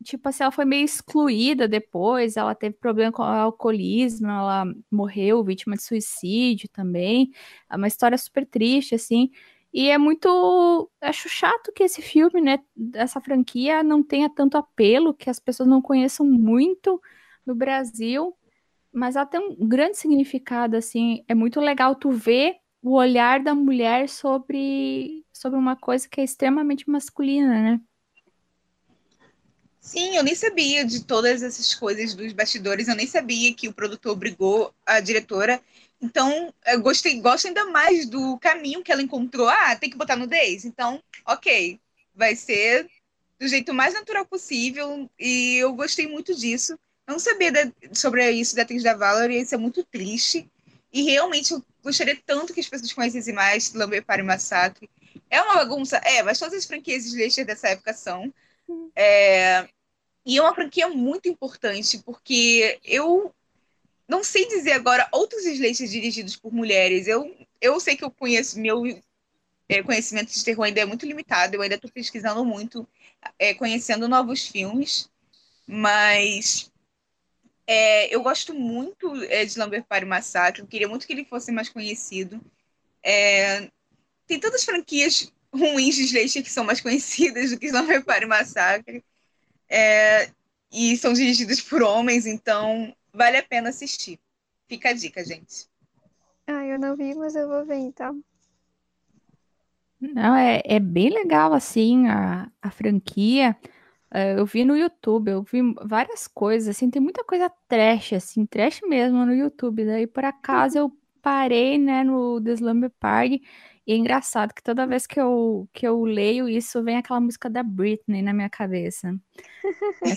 tipo assim, ela foi meio excluída depois, ela teve problema com o alcoolismo, ela morreu vítima de suicídio também. É uma história super triste, assim. E é muito. Acho chato que esse filme, né, essa franquia, não tenha tanto apelo, que as pessoas não conheçam muito no Brasil. Mas ela tem um grande significado, assim. É muito legal tu ver o olhar da mulher sobre, sobre uma coisa que é extremamente masculina, né? Sim, eu nem sabia de todas essas coisas dos bastidores, eu nem sabia que o produtor brigou a diretora. Então, eu gostei, gosto ainda mais do caminho que ela encontrou. Ah, tem que botar nudez? Então, ok, vai ser do jeito mais natural possível. E eu gostei muito disso. Não sabia de, sobre isso da atriz da Valerie, isso é muito triste. E realmente eu gostaria tanto que as pessoas conhecessem mais Lumber Party Massacre. É uma bagunça, é, mas todas as franquias de dessa época são. É, e é uma franquia muito importante, porque eu não sei dizer agora outros slashers dirigidos por mulheres. Eu, eu sei que eu conheço, meu é, conhecimento de terror ainda é muito limitado, eu ainda estou pesquisando muito, é, conhecendo novos filmes, mas é, eu gosto muito é, de Lumber Party Massacre, eu queria muito que ele fosse mais conhecido. É, tem tantas franquias ruins de slasher que são mais conhecidas do que Lumber Party Massacre. É, e são dirigidas por homens, então vale a pena assistir. Fica a dica, gente. Ah, eu não vi, mas eu vou ver então. Não, é, é bem legal assim a, a franquia. É, eu vi no YouTube, eu vi várias coisas, assim, tem muita coisa trash, assim, trash mesmo no YouTube. Daí, por acaso, eu parei, né, no The Slumber Party. E é engraçado que toda vez que eu, que eu leio isso, vem aquela música da Britney na minha cabeça. É.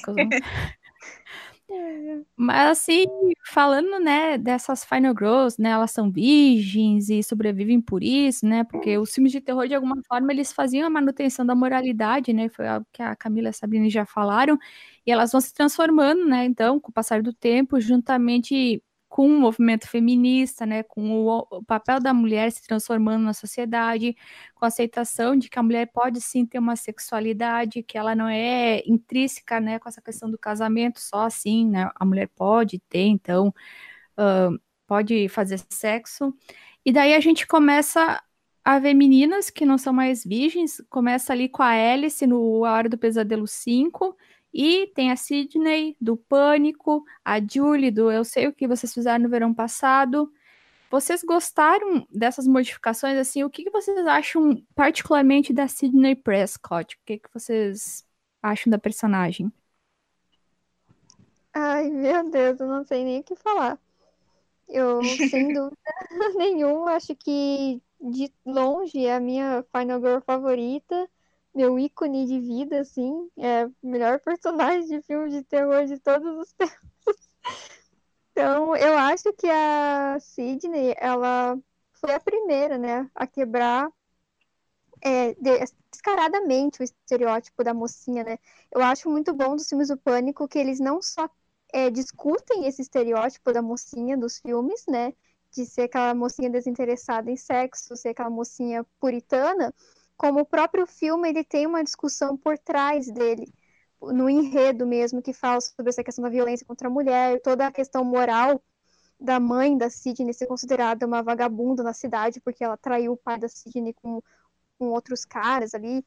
*laughs* Mas assim, falando, né, dessas Final Girls, né, elas são virgens e sobrevivem por isso, né, porque os filmes de terror, de alguma forma, eles faziam a manutenção da moralidade, né, foi algo que a Camila e a Sabrina já falaram, e elas vão se transformando, né, então, com o passar do tempo, juntamente com o movimento feminista, né, com o, o, papel da mulher se transformando na sociedade, com a aceitação de que a mulher pode sim ter uma sexualidade, que ela não é intrínseca, né, com essa questão do casamento só assim, né, a mulher pode ter, então, uh, pode fazer sexo. E daí a gente começa a ver meninas que não são mais virgens, começa ali com a Alice no A Hora do Pesadelo 5, e tem a Sidney, do Pânico, a Julie, do Eu Sei O Que Vocês Fizeram no Verão Passado. Vocês gostaram dessas modificações? Assim, o que, vocês acham particularmente da Sidney Prescott? O que, que vocês acham da personagem? Ai, meu Deus, eu não sei nem o que falar. Eu, sem *laughs* dúvida nenhuma, acho que de longe é a minha Final Girl favorita meu ícone de vida, assim, é o melhor personagem de filme de terror de todos os *laughs* tempos. Então, eu acho que a Sidney, ela foi a primeira, né, a quebrar é, descaradamente o estereótipo da mocinha, né? Eu acho muito bom dos filmes do Pânico que eles não só é, discutem esse estereótipo da mocinha dos filmes, né? De ser aquela mocinha desinteressada em sexo, ser aquela mocinha puritana, como o próprio filme ele tem uma discussão por trás dele, no enredo mesmo, que fala sobre essa questão da violência contra a mulher, toda a questão moral da mãe da Sidney ser considerada uma vagabunda na cidade, porque ela traiu o pai da Sidney com, com outros caras ali.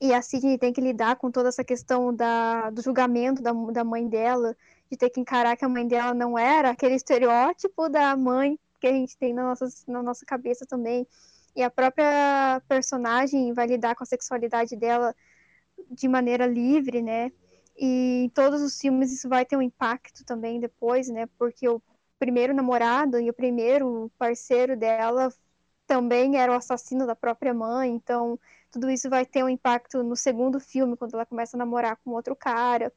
E a Sidney tem que lidar com toda essa questão da, do julgamento da, da mãe dela, de ter que encarar que a mãe dela não era aquele estereótipo da mãe que a gente tem na nossa, na nossa cabeça também e a própria personagem vai lidar com a sexualidade dela de maneira livre, né? E em todos os filmes isso vai ter um impacto também depois, né? Porque o primeiro namorado e o primeiro parceiro dela também era o assassino da própria mãe, então tudo isso vai ter um impacto no segundo filme, quando ela começa a namorar com outro cara.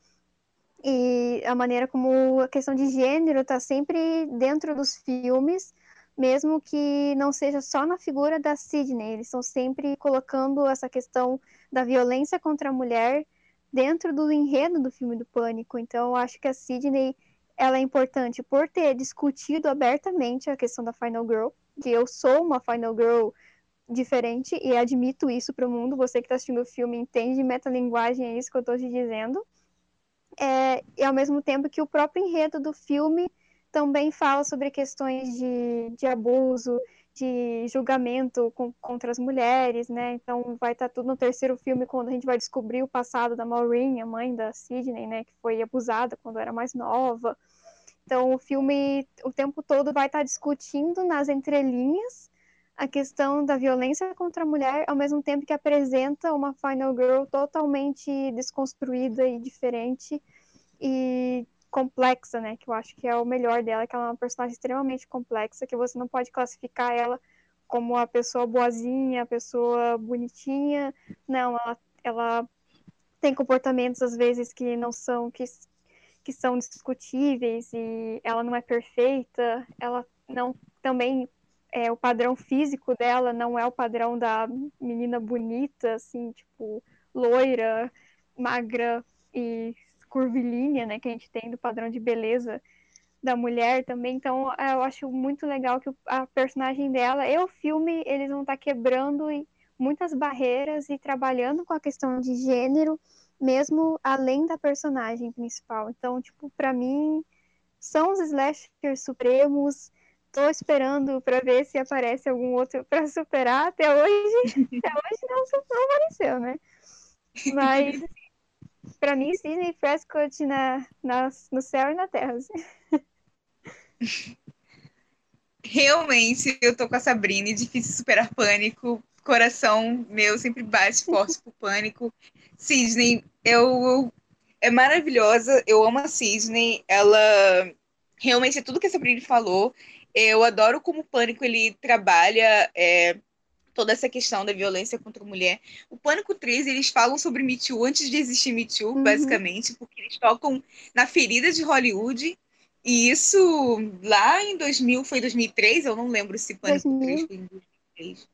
E a maneira como a questão de gênero está sempre dentro dos filmes, mesmo que não seja só na figura da Sidney, eles estão sempre colocando essa questão da violência contra a mulher dentro do enredo do filme do Pânico. Então, eu acho que a Sidney ela é importante por ter discutido abertamente a questão da Final Girl, que eu sou uma Final Girl diferente e admito isso para o mundo. Você que está assistindo o filme entende metalinguagem, é isso que eu estou te dizendo. É, e ao mesmo tempo que o próprio enredo do filme também fala sobre questões de, de abuso, de julgamento com, contra as mulheres, né? Então vai estar tá tudo no terceiro filme quando a gente vai descobrir o passado da Maureen, a mãe da Sidney, né? Que foi abusada quando era mais nova. Então o filme o tempo todo vai estar tá discutindo nas entrelinhas a questão da violência contra a mulher, ao mesmo tempo que apresenta uma Final Girl totalmente desconstruída e diferente e complexa, né? Que eu acho que é o melhor dela, que ela é uma personagem extremamente complexa, que você não pode classificar ela como a pessoa boazinha, a pessoa bonitinha. Não, ela, ela tem comportamentos às vezes que não são que, que são discutíveis e ela não é perfeita. Ela não também é o padrão físico dela não é o padrão da menina bonita, assim, tipo loira, magra e curvilínea, né, que a gente tem do padrão de beleza da mulher também. Então, é, eu acho muito legal que a personagem dela e o filme, eles vão estar tá quebrando muitas barreiras e trabalhando com a questão de gênero, mesmo além da personagem principal. Então, tipo, para mim, são os slashers supremos. Tô esperando para ver se aparece algum outro para superar. Até hoje, *laughs* até hoje não, não apareceu, né? Mas *laughs* Pra mim, Sidney Prescott na, na, no céu e na terra. Assim. Realmente, eu tô com a Sabrina, difícil superar pânico. Coração meu sempre bate forte pro pânico. Sidney, eu é maravilhosa, eu amo a Sidney, ela realmente é tudo que a Sabrina falou. Eu adoro como o Pânico ele trabalha é, toda essa questão da violência contra a mulher. O Pânico 3, eles falam sobre Me Too antes de existir Me Too, uhum. basicamente, porque eles tocam na ferida de Hollywood. E isso lá em 2000, foi 2003? Eu não lembro se Pânico 2000. 3 foi em 2003.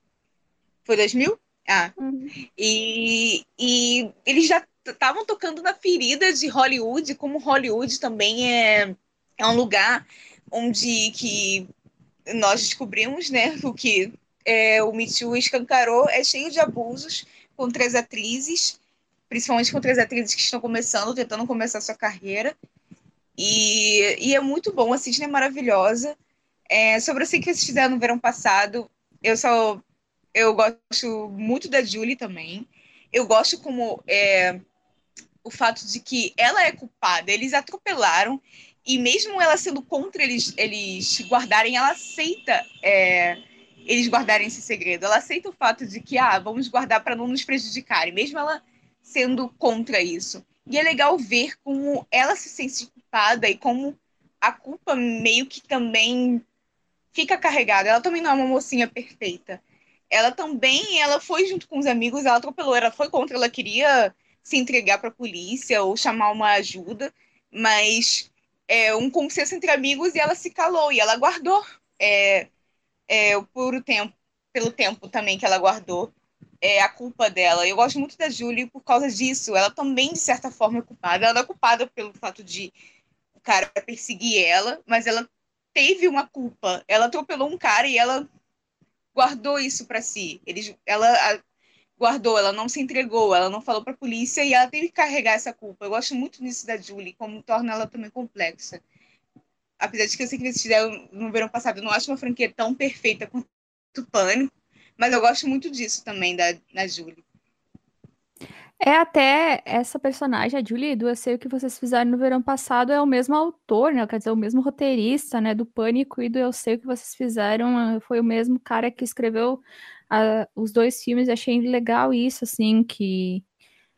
Foi 2000? Ah. Uhum. E, e eles já estavam tocando na ferida de Hollywood, como Hollywood também é, é um lugar onde que nós descobrimos, né, o que é, o Me Too escancarou, é cheio de abusos contra as atrizes, principalmente contra as atrizes que estão começando, tentando começar sua carreira. E, e é muito bom, a Sidney é maravilhosa. É, sobre o que vocês fizeram no verão passado, eu só eu gosto muito da Julie também. Eu gosto como é, o fato de que ela é culpada, eles atropelaram e mesmo ela sendo contra eles, eles guardarem, ela aceita é, eles guardarem esse segredo. Ela aceita o fato de que, ah, vamos guardar para não nos prejudicarem, mesmo ela sendo contra isso. E é legal ver como ela se sente culpada e como a culpa meio que também fica carregada. Ela também não é uma mocinha perfeita. Ela também, ela foi junto com os amigos, ela atropelou, ela foi contra, ela queria se entregar para a polícia ou chamar uma ajuda, mas é, um consenso entre amigos e ela se calou e ela guardou é, é, por tempo, pelo tempo também que ela guardou é, a culpa dela. Eu gosto muito da Julie por causa disso. Ela também, de certa forma, é culpada. Ela é culpada pelo fato de o cara perseguir ela, mas ela teve uma culpa. Ela atropelou um cara e ela guardou isso para si. Eles, ela a, guardou, ela não se entregou, ela não falou para a polícia e ela teve que carregar essa culpa. Eu gosto muito disso da Julie, como torna ela também complexa. Apesar de que eu sei que vocês fizeram no verão passado, eu não acho uma franquia tão perfeita quanto o Pânico, mas eu gosto muito disso também da, da Julie. É até essa personagem, a Julie do Eu Sei O Que Vocês Fizeram no Verão Passado, é o mesmo autor, né? Quer dizer, o mesmo roteirista, né? Do Pânico e do Eu Sei O Que Vocês Fizeram. Foi o mesmo cara que escreveu uh, os dois filmes. Achei legal isso, assim, que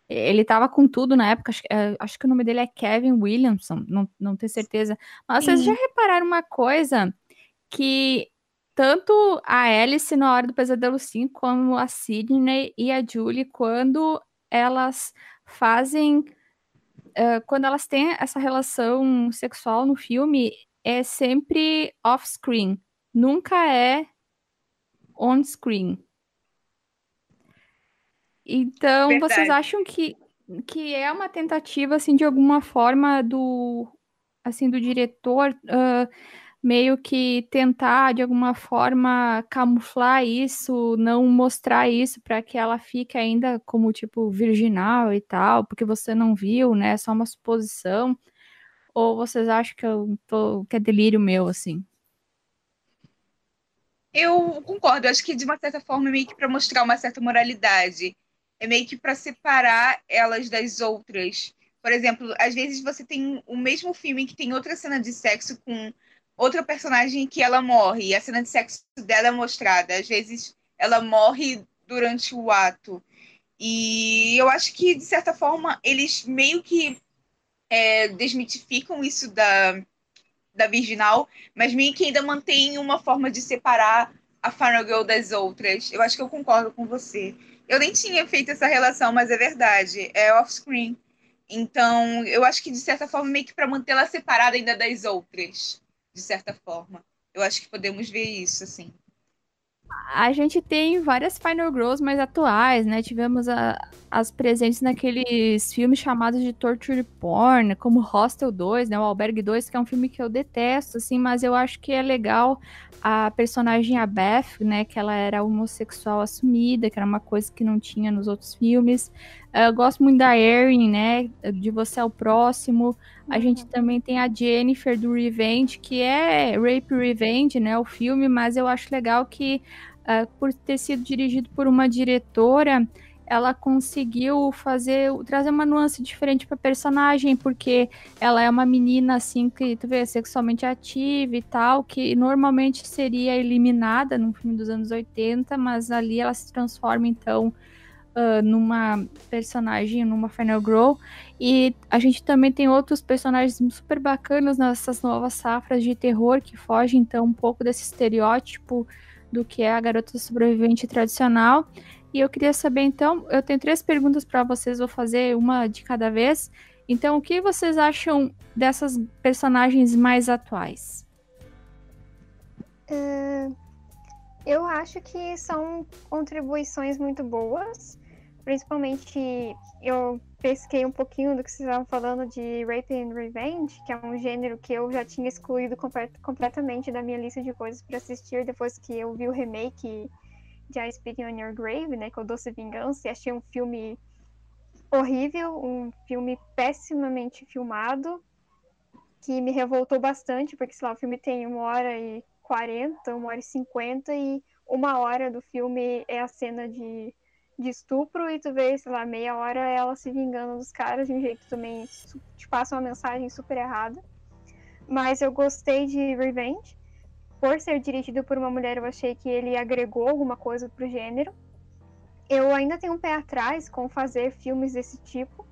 ele tava com tudo na época. Acho, uh, acho que o nome dele é Kevin Williamson, não, não tenho certeza. Mas Sim. vocês já repararam uma coisa? Que tanto a Alice na Hora do Pesadelo 5, como a Sidney e a Julie, quando elas fazem. Uh, quando elas têm essa relação sexual no filme, é sempre off-screen, nunca é on-screen. Então, Verdade. vocês acham que, que é uma tentativa, assim, de alguma forma do, assim, do diretor uh, meio que tentar de alguma forma camuflar isso, não mostrar isso para que ela fique ainda como tipo virginal e tal, porque você não viu, né? É só uma suposição. Ou vocês acham que eu tô que é delírio meu assim? Eu concordo, acho que de uma certa forma meio que para mostrar uma certa moralidade, é meio que para separar elas das outras. Por exemplo, às vezes você tem o mesmo filme que tem outra cena de sexo com outra personagem que ela morre e a cena de sexo dela é mostrada. Às vezes ela morre durante o ato. E eu acho que, de certa forma, eles meio que é, desmitificam isso da, da Virginal, mas meio que ainda mantém uma forma de separar a Final Girl das outras. Eu acho que eu concordo com você. Eu nem tinha feito essa relação, mas é verdade. É off-screen. Então, eu acho que, de certa forma, meio que para mantê-la separada ainda das outras de certa forma. Eu acho que podemos ver isso, assim. A gente tem várias Final Girls mais atuais, né? Tivemos a, as presentes naqueles filmes chamados de torture porn, como Hostel 2, né? O Albergue 2, que é um filme que eu detesto, assim, mas eu acho que é legal a personagem, a Beth, né? Que ela era homossexual assumida, que era uma coisa que não tinha nos outros filmes. Eu gosto muito da Erin, né? De Você é o Próximo. A gente uhum. também tem a Jennifer do Revenge, que é Rape Revenge, né? O filme, mas eu acho legal que, uh, por ter sido dirigido por uma diretora, ela conseguiu fazer trazer uma nuance diferente para personagem, porque ela é uma menina assim que tu vê sexualmente ativa e tal, que normalmente seria eliminada no filme dos anos 80, mas ali ela se transforma então uh, numa personagem, numa Final Girl. E a gente também tem outros personagens super bacanas nessas novas safras de terror que fogem então um pouco desse estereótipo do que é a garota sobrevivente tradicional. E eu queria saber então, eu tenho três perguntas para vocês, vou fazer uma de cada vez. Então, o que vocês acham dessas personagens mais atuais? Uh, eu acho que são contribuições muito boas. Principalmente, eu pesquei um pouquinho do que vocês estavam falando de Rape and Revenge, que é um gênero que eu já tinha excluído complet completamente da minha lista de coisas para assistir depois que eu vi o remake de I Speak on Your Grave, né, é o Doce Vingança, e achei um filme horrível, um filme pessimamente filmado, que me revoltou bastante, porque, sei lá, o filme tem uma hora e quarenta, uma hora e cinquenta, e uma hora do filme é a cena de de estupro e tu vê, sei lá, meia hora ela se vingando dos caras de um jeito também te passa uma mensagem super errada. Mas eu gostei de Revenge. Por ser dirigido por uma mulher, eu achei que ele agregou alguma coisa pro gênero. Eu ainda tenho um pé atrás com fazer filmes desse tipo,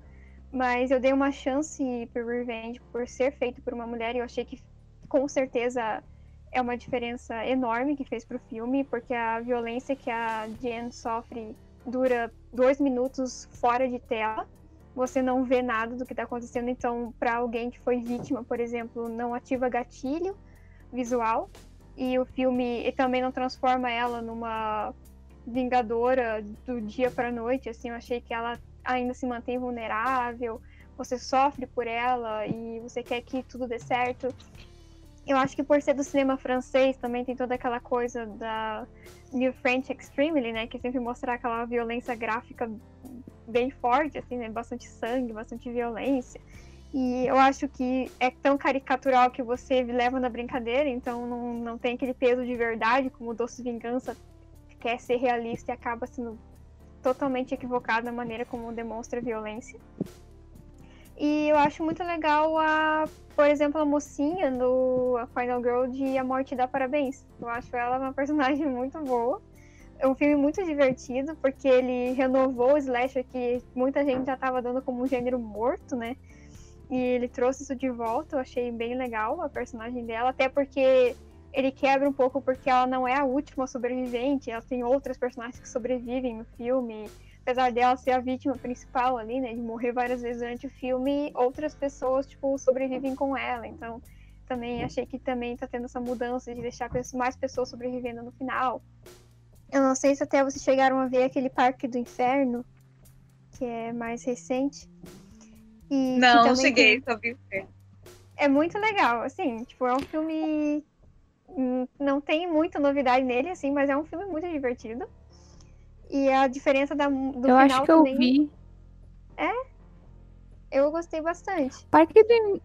mas eu dei uma chance pro Revenge por ser feito por uma mulher e eu achei que com certeza é uma diferença enorme que fez pro filme, porque a violência que a Jen sofre dura dois minutos fora de tela. Você não vê nada do que está acontecendo. Então, para alguém que foi vítima, por exemplo, não ativa gatilho visual. E o filme também não transforma ela numa vingadora do dia para noite. Assim, eu achei que ela ainda se mantém vulnerável. Você sofre por ela e você quer que tudo dê certo. Eu acho que por ser do cinema francês também tem toda aquela coisa da New French Extremely, né? Que sempre mostrar aquela violência gráfica bem forte, assim, né? Bastante sangue, bastante violência. E eu acho que é tão caricatural que você leva na brincadeira, então não, não tem aquele peso de verdade, como o Doce Vingança quer ser realista e acaba sendo totalmente equivocado na maneira como demonstra violência. E eu acho muito legal a, por exemplo, a mocinha do Final Girl de A Morte dá Parabéns. Eu acho ela uma personagem muito boa. É um filme muito divertido, porque ele renovou o slasher que muita gente já estava dando como um gênero morto, né? E ele trouxe isso de volta, eu achei bem legal a personagem dela, até porque ele quebra um pouco porque ela não é a última sobrevivente, ela tem outras personagens que sobrevivem no filme apesar dela ser a vítima principal ali, né, de morrer várias vezes durante o filme, outras pessoas, tipo, sobrevivem com ela. Então, também achei que também tá tendo essa mudança de deixar mais pessoas sobrevivendo no final. Eu não sei se até vocês chegaram a ver aquele Parque do Inferno, que é mais recente. E não, cheguei, tem... só vi o É muito legal, assim, tipo, é um filme. Hum, não tem muita novidade nele, assim, mas é um filme muito divertido. E a diferença da, do eu final acho que também... eu vi. É? Eu gostei bastante. Parque do,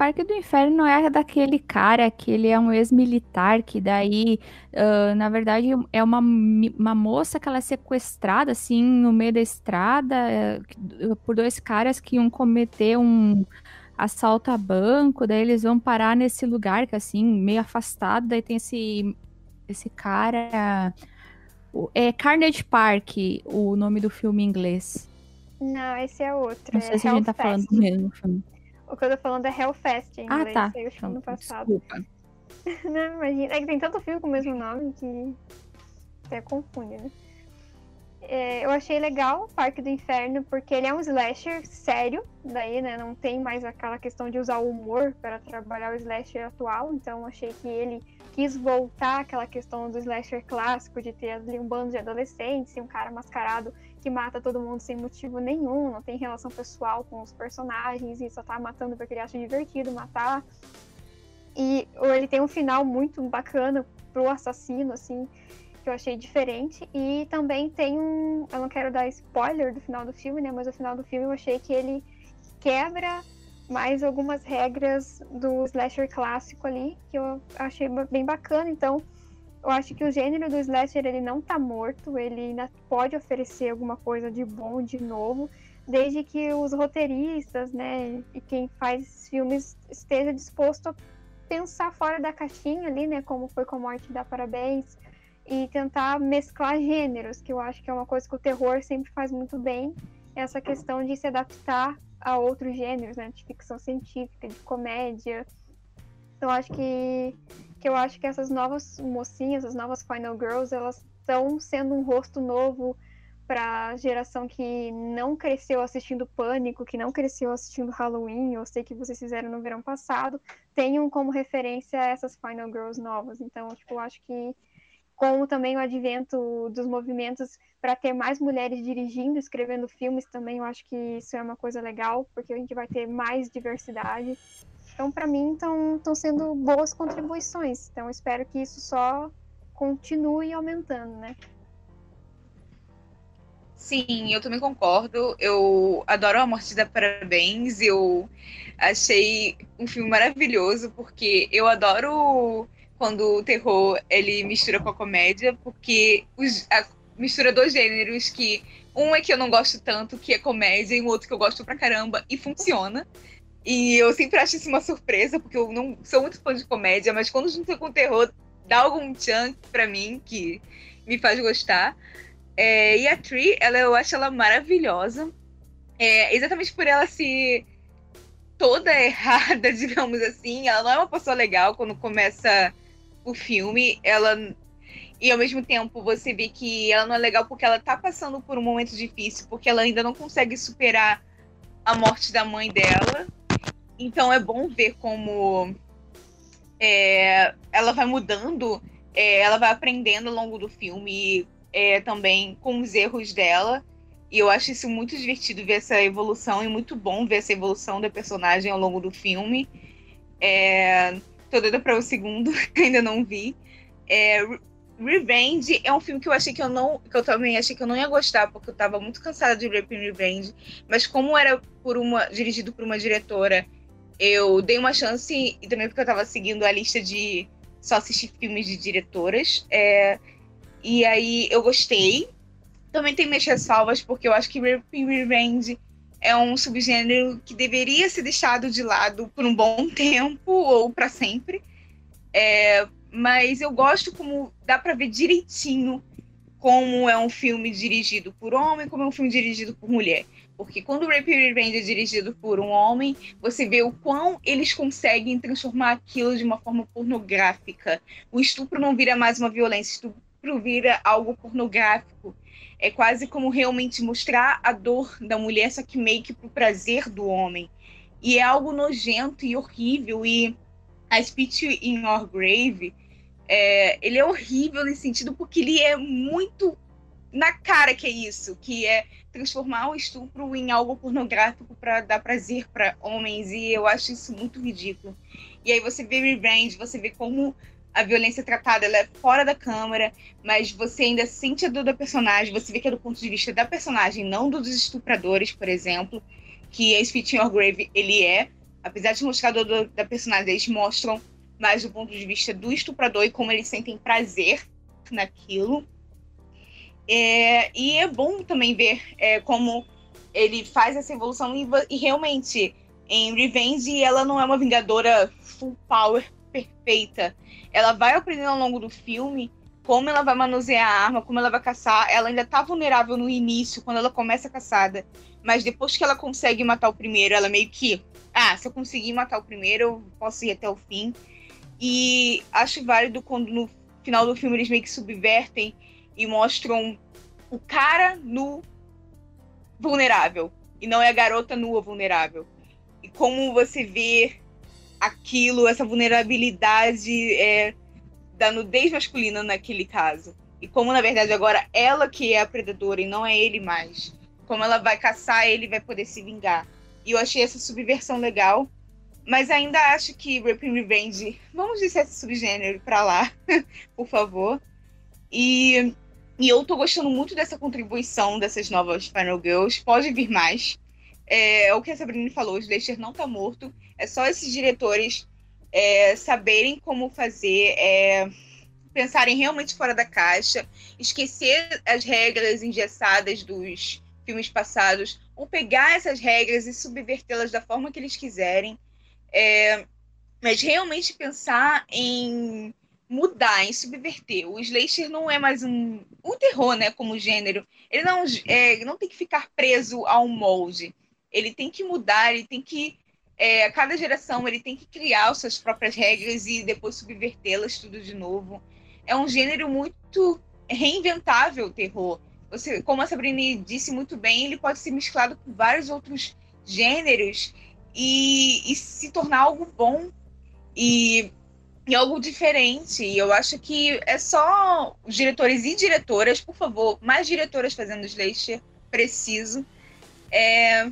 Parque do Inferno é daquele cara que ele é um ex-militar, que daí, uh, na verdade, é uma, uma moça que ela é sequestrada, assim, no meio da estrada, uh, por dois caras que iam cometer um assalto a banco, daí eles vão parar nesse lugar que, assim, meio afastado, daí tem esse, esse cara é Carnage Park, o nome do filme em inglês. Não, esse é outro. Não sei é se a gente tá falando do mesmo filme. O que eu tô falando é Hellfest em inglês. Ah, tá. Saiu então, ano passado. Desculpa. *laughs* Não, imagina. É que tem tanto filme com o mesmo nome que até confunde, né? É, eu achei legal o Parque do Inferno, porque ele é um slasher sério, daí, né, não tem mais aquela questão de usar o humor para trabalhar o slasher atual, então achei que ele quis voltar àquela questão do slasher clássico, de ter ali um bando de adolescentes e um cara mascarado que mata todo mundo sem motivo nenhum, não tem relação pessoal com os personagens e só tá matando porque ele acha divertido matar. E ele tem um final muito bacana pro assassino, assim, que eu achei diferente. E também tem um. Eu não quero dar spoiler do final do filme, né? Mas o final do filme eu achei que ele quebra mais algumas regras do slasher clássico ali, que eu achei bem bacana. Então, eu acho que o gênero do slasher ele não tá morto, ele ainda pode oferecer alguma coisa de bom, de novo, desde que os roteiristas, né, e quem faz filmes esteja disposto a pensar fora da caixinha ali, né, como foi com a Morte da Parabéns, e tentar mesclar gêneros, que eu acho que é uma coisa que o terror sempre faz muito bem, essa questão de se adaptar a outros gêneros, né? De ficção científica, de comédia. Eu acho que, que eu acho que essas novas mocinhas, as novas Final Girls, elas estão sendo um rosto novo para a geração que não cresceu assistindo Pânico, que não cresceu assistindo Halloween, eu sei que vocês fizeram no verão passado, tenham como referência essas Final Girls novas. Então, tipo, eu acho que com também o advento dos movimentos para ter mais mulheres dirigindo, escrevendo filmes também, eu acho que isso é uma coisa legal, porque a gente vai ter mais diversidade. Então, para mim, estão sendo boas contribuições. Então, espero que isso só continue aumentando, né? Sim, eu também concordo. Eu adoro A Morte da Parabéns. Eu achei um filme maravilhoso, porque eu adoro quando o terror ele mistura com a comédia, porque os, a, mistura dois gêneros que um é que eu não gosto tanto, que é comédia, e um outro que eu gosto pra caramba, e funciona. E eu sempre acho isso uma surpresa, porque eu não sou muito fã de comédia, mas quando junta com terror, dá algum chunk pra mim que me faz gostar. É, e a Tree, ela, eu acho ela maravilhosa. É, exatamente por ela se toda errada, *laughs* digamos assim. Ela não é uma pessoa legal quando começa o filme. Ela e ao mesmo tempo você vê que ela não é legal porque ela tá passando por um momento difícil, porque ela ainda não consegue superar a morte da mãe dela. Então é bom ver como é, ela vai mudando, é, ela vai aprendendo ao longo do filme é, também com os erros dela. E eu acho isso muito divertido ver essa evolução e muito bom ver essa evolução da personagem ao longo do filme. É, tô doida para o segundo, *laughs* ainda não vi. É, Revenge é um filme que eu achei que eu não. que eu também achei que eu não ia gostar, porque eu tava muito cansada de Rape Revenge. Mas como era por uma. dirigido por uma diretora, eu dei uma chance, e também porque eu tava seguindo a lista de só assistir filmes de diretoras. É, e aí eu gostei. Também tem minhas ressalvas, porque eu acho que Revenge é um subgênero que deveria ser deixado de lado por um bom *laughs* tempo ou para sempre. É, mas eu gosto como dá para ver direitinho como é um filme dirigido por homem, como é um filme dirigido por mulher. Porque quando o Rape Revenge é dirigido por um homem, você vê o quão eles conseguem transformar aquilo de uma forma pornográfica. O estupro não vira mais uma violência, o estupro vira algo pornográfico. É quase como realmente mostrar a dor da mulher, só que meio que pro prazer do homem. E é algo nojento e horrível. E a Speech in Your Grave, é, ele é horrível nesse sentido porque ele é muito na cara que é isso, que é transformar o estupro em algo pornográfico para dar prazer para homens e eu acho isso muito ridículo. E aí você vê Revenge, você vê como a violência tratada ela é fora da câmera, mas você ainda sente a dor da personagem, você vê que é do ponto de vista da personagem, não dos estupradores, por exemplo, que Fit Your Grave ele é, apesar de mostrar a dor da personagem, eles mostram mais do ponto de vista do estuprador e como eles sentem prazer naquilo. É, e é bom também ver é, como ele faz essa evolução e, e realmente em Revenge ela não é uma vingadora full power perfeita. Ela vai aprendendo ao longo do filme como ela vai manusear a arma, como ela vai caçar. Ela ainda tá vulnerável no início, quando ela começa a caçada. Mas depois que ela consegue matar o primeiro, ela meio que. Ah, se eu conseguir matar o primeiro, eu posso ir até o fim. E acho válido quando no final do filme eles meio que subvertem e mostram o cara nu vulnerável. E não é a garota nua vulnerável. E como você vê aquilo, essa vulnerabilidade é, da nudez masculina naquele caso. E como, na verdade, agora ela que é a predadora e não é ele mais. Como ela vai caçar ele vai poder se vingar. E eu achei essa subversão legal. Mas ainda acho que Raping Revenge, vamos dizer esse subgênero pra lá, *laughs* por favor. E, e eu tô gostando muito dessa contribuição dessas novas Final Girls. Pode vir mais. É, o que a Sabrina falou, o Slasher não tá morto. É só esses diretores é, saberem como fazer, é, pensarem realmente fora da caixa, esquecer as regras engessadas dos filmes passados, ou pegar essas regras e subvertê-las da forma que eles quiserem. É, mas realmente pensar em mudar, em subverter. O slasher não é mais um, um terror, né, como gênero. Ele não, é, não tem que ficar preso a um molde ele tem que mudar, ele tem que é, cada geração ele tem que criar suas próprias regras e depois subvertê-las tudo de novo. É um gênero muito reinventável o terror. Você, como a Sabrina disse muito bem, ele pode ser mesclado com vários outros gêneros e, e se tornar algo bom. E em algo diferente. E eu acho que é só diretores e diretoras, por favor, mais diretoras fazendo slasher, preciso. É...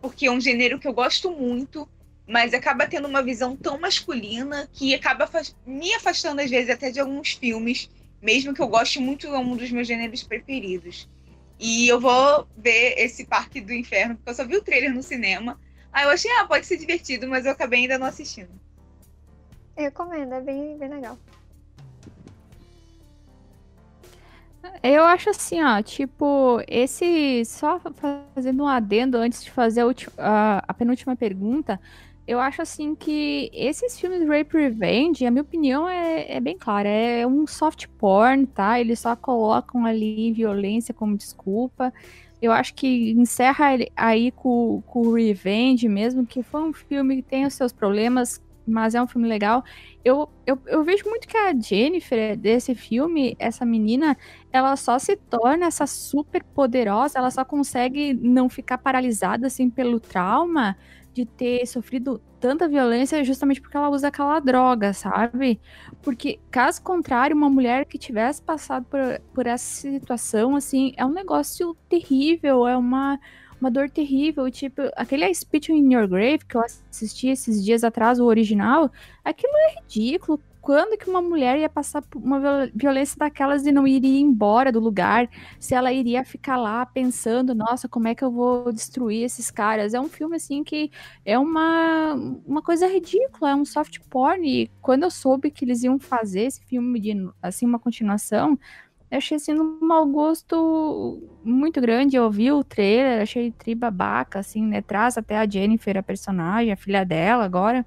Porque é um gênero que eu gosto muito, mas acaba tendo uma visão tão masculina que acaba me afastando, às vezes, até de alguns filmes, mesmo que eu goste muito, é um dos meus gêneros preferidos. E eu vou ver esse Parque do Inferno, porque eu só vi o trailer no cinema. Aí eu achei, ah, pode ser divertido, mas eu acabei ainda não assistindo. Eu recomendo, é bem, bem legal. Eu acho assim, ó, tipo, esse. Só fazendo um adendo antes de fazer a, a, a penúltima pergunta, eu acho assim que esses filmes Rape Revenge, a minha opinião é, é bem clara, é um soft porn, tá? Eles só colocam ali violência como desculpa. Eu acho que encerra aí com, com Revenge mesmo, que foi um filme que tem os seus problemas, mas é um filme legal. Eu, eu, eu vejo muito que a Jennifer desse filme, essa menina, ela só se torna essa super poderosa, ela só consegue não ficar paralisada assim pelo trauma de ter sofrido tanta violência justamente porque ela usa aquela droga, sabe? Porque, caso contrário, uma mulher que tivesse passado por, por essa situação, assim, é um negócio terrível, é uma, uma dor terrível. Tipo, aquele Speech in Your Grave que eu assisti esses dias atrás, o original, aquilo é ridículo quando que uma mulher ia passar por uma violência daquelas e não iria embora do lugar, se ela iria ficar lá pensando, nossa, como é que eu vou destruir esses caras? É um filme assim que é uma, uma coisa ridícula, é um soft porn. E quando eu soube que eles iam fazer esse filme de assim uma continuação, eu achei assim um mau gosto muito grande. Eu vi o trailer, achei tribabaca, assim, né? Traz até a Jennifer, a personagem, a filha dela agora.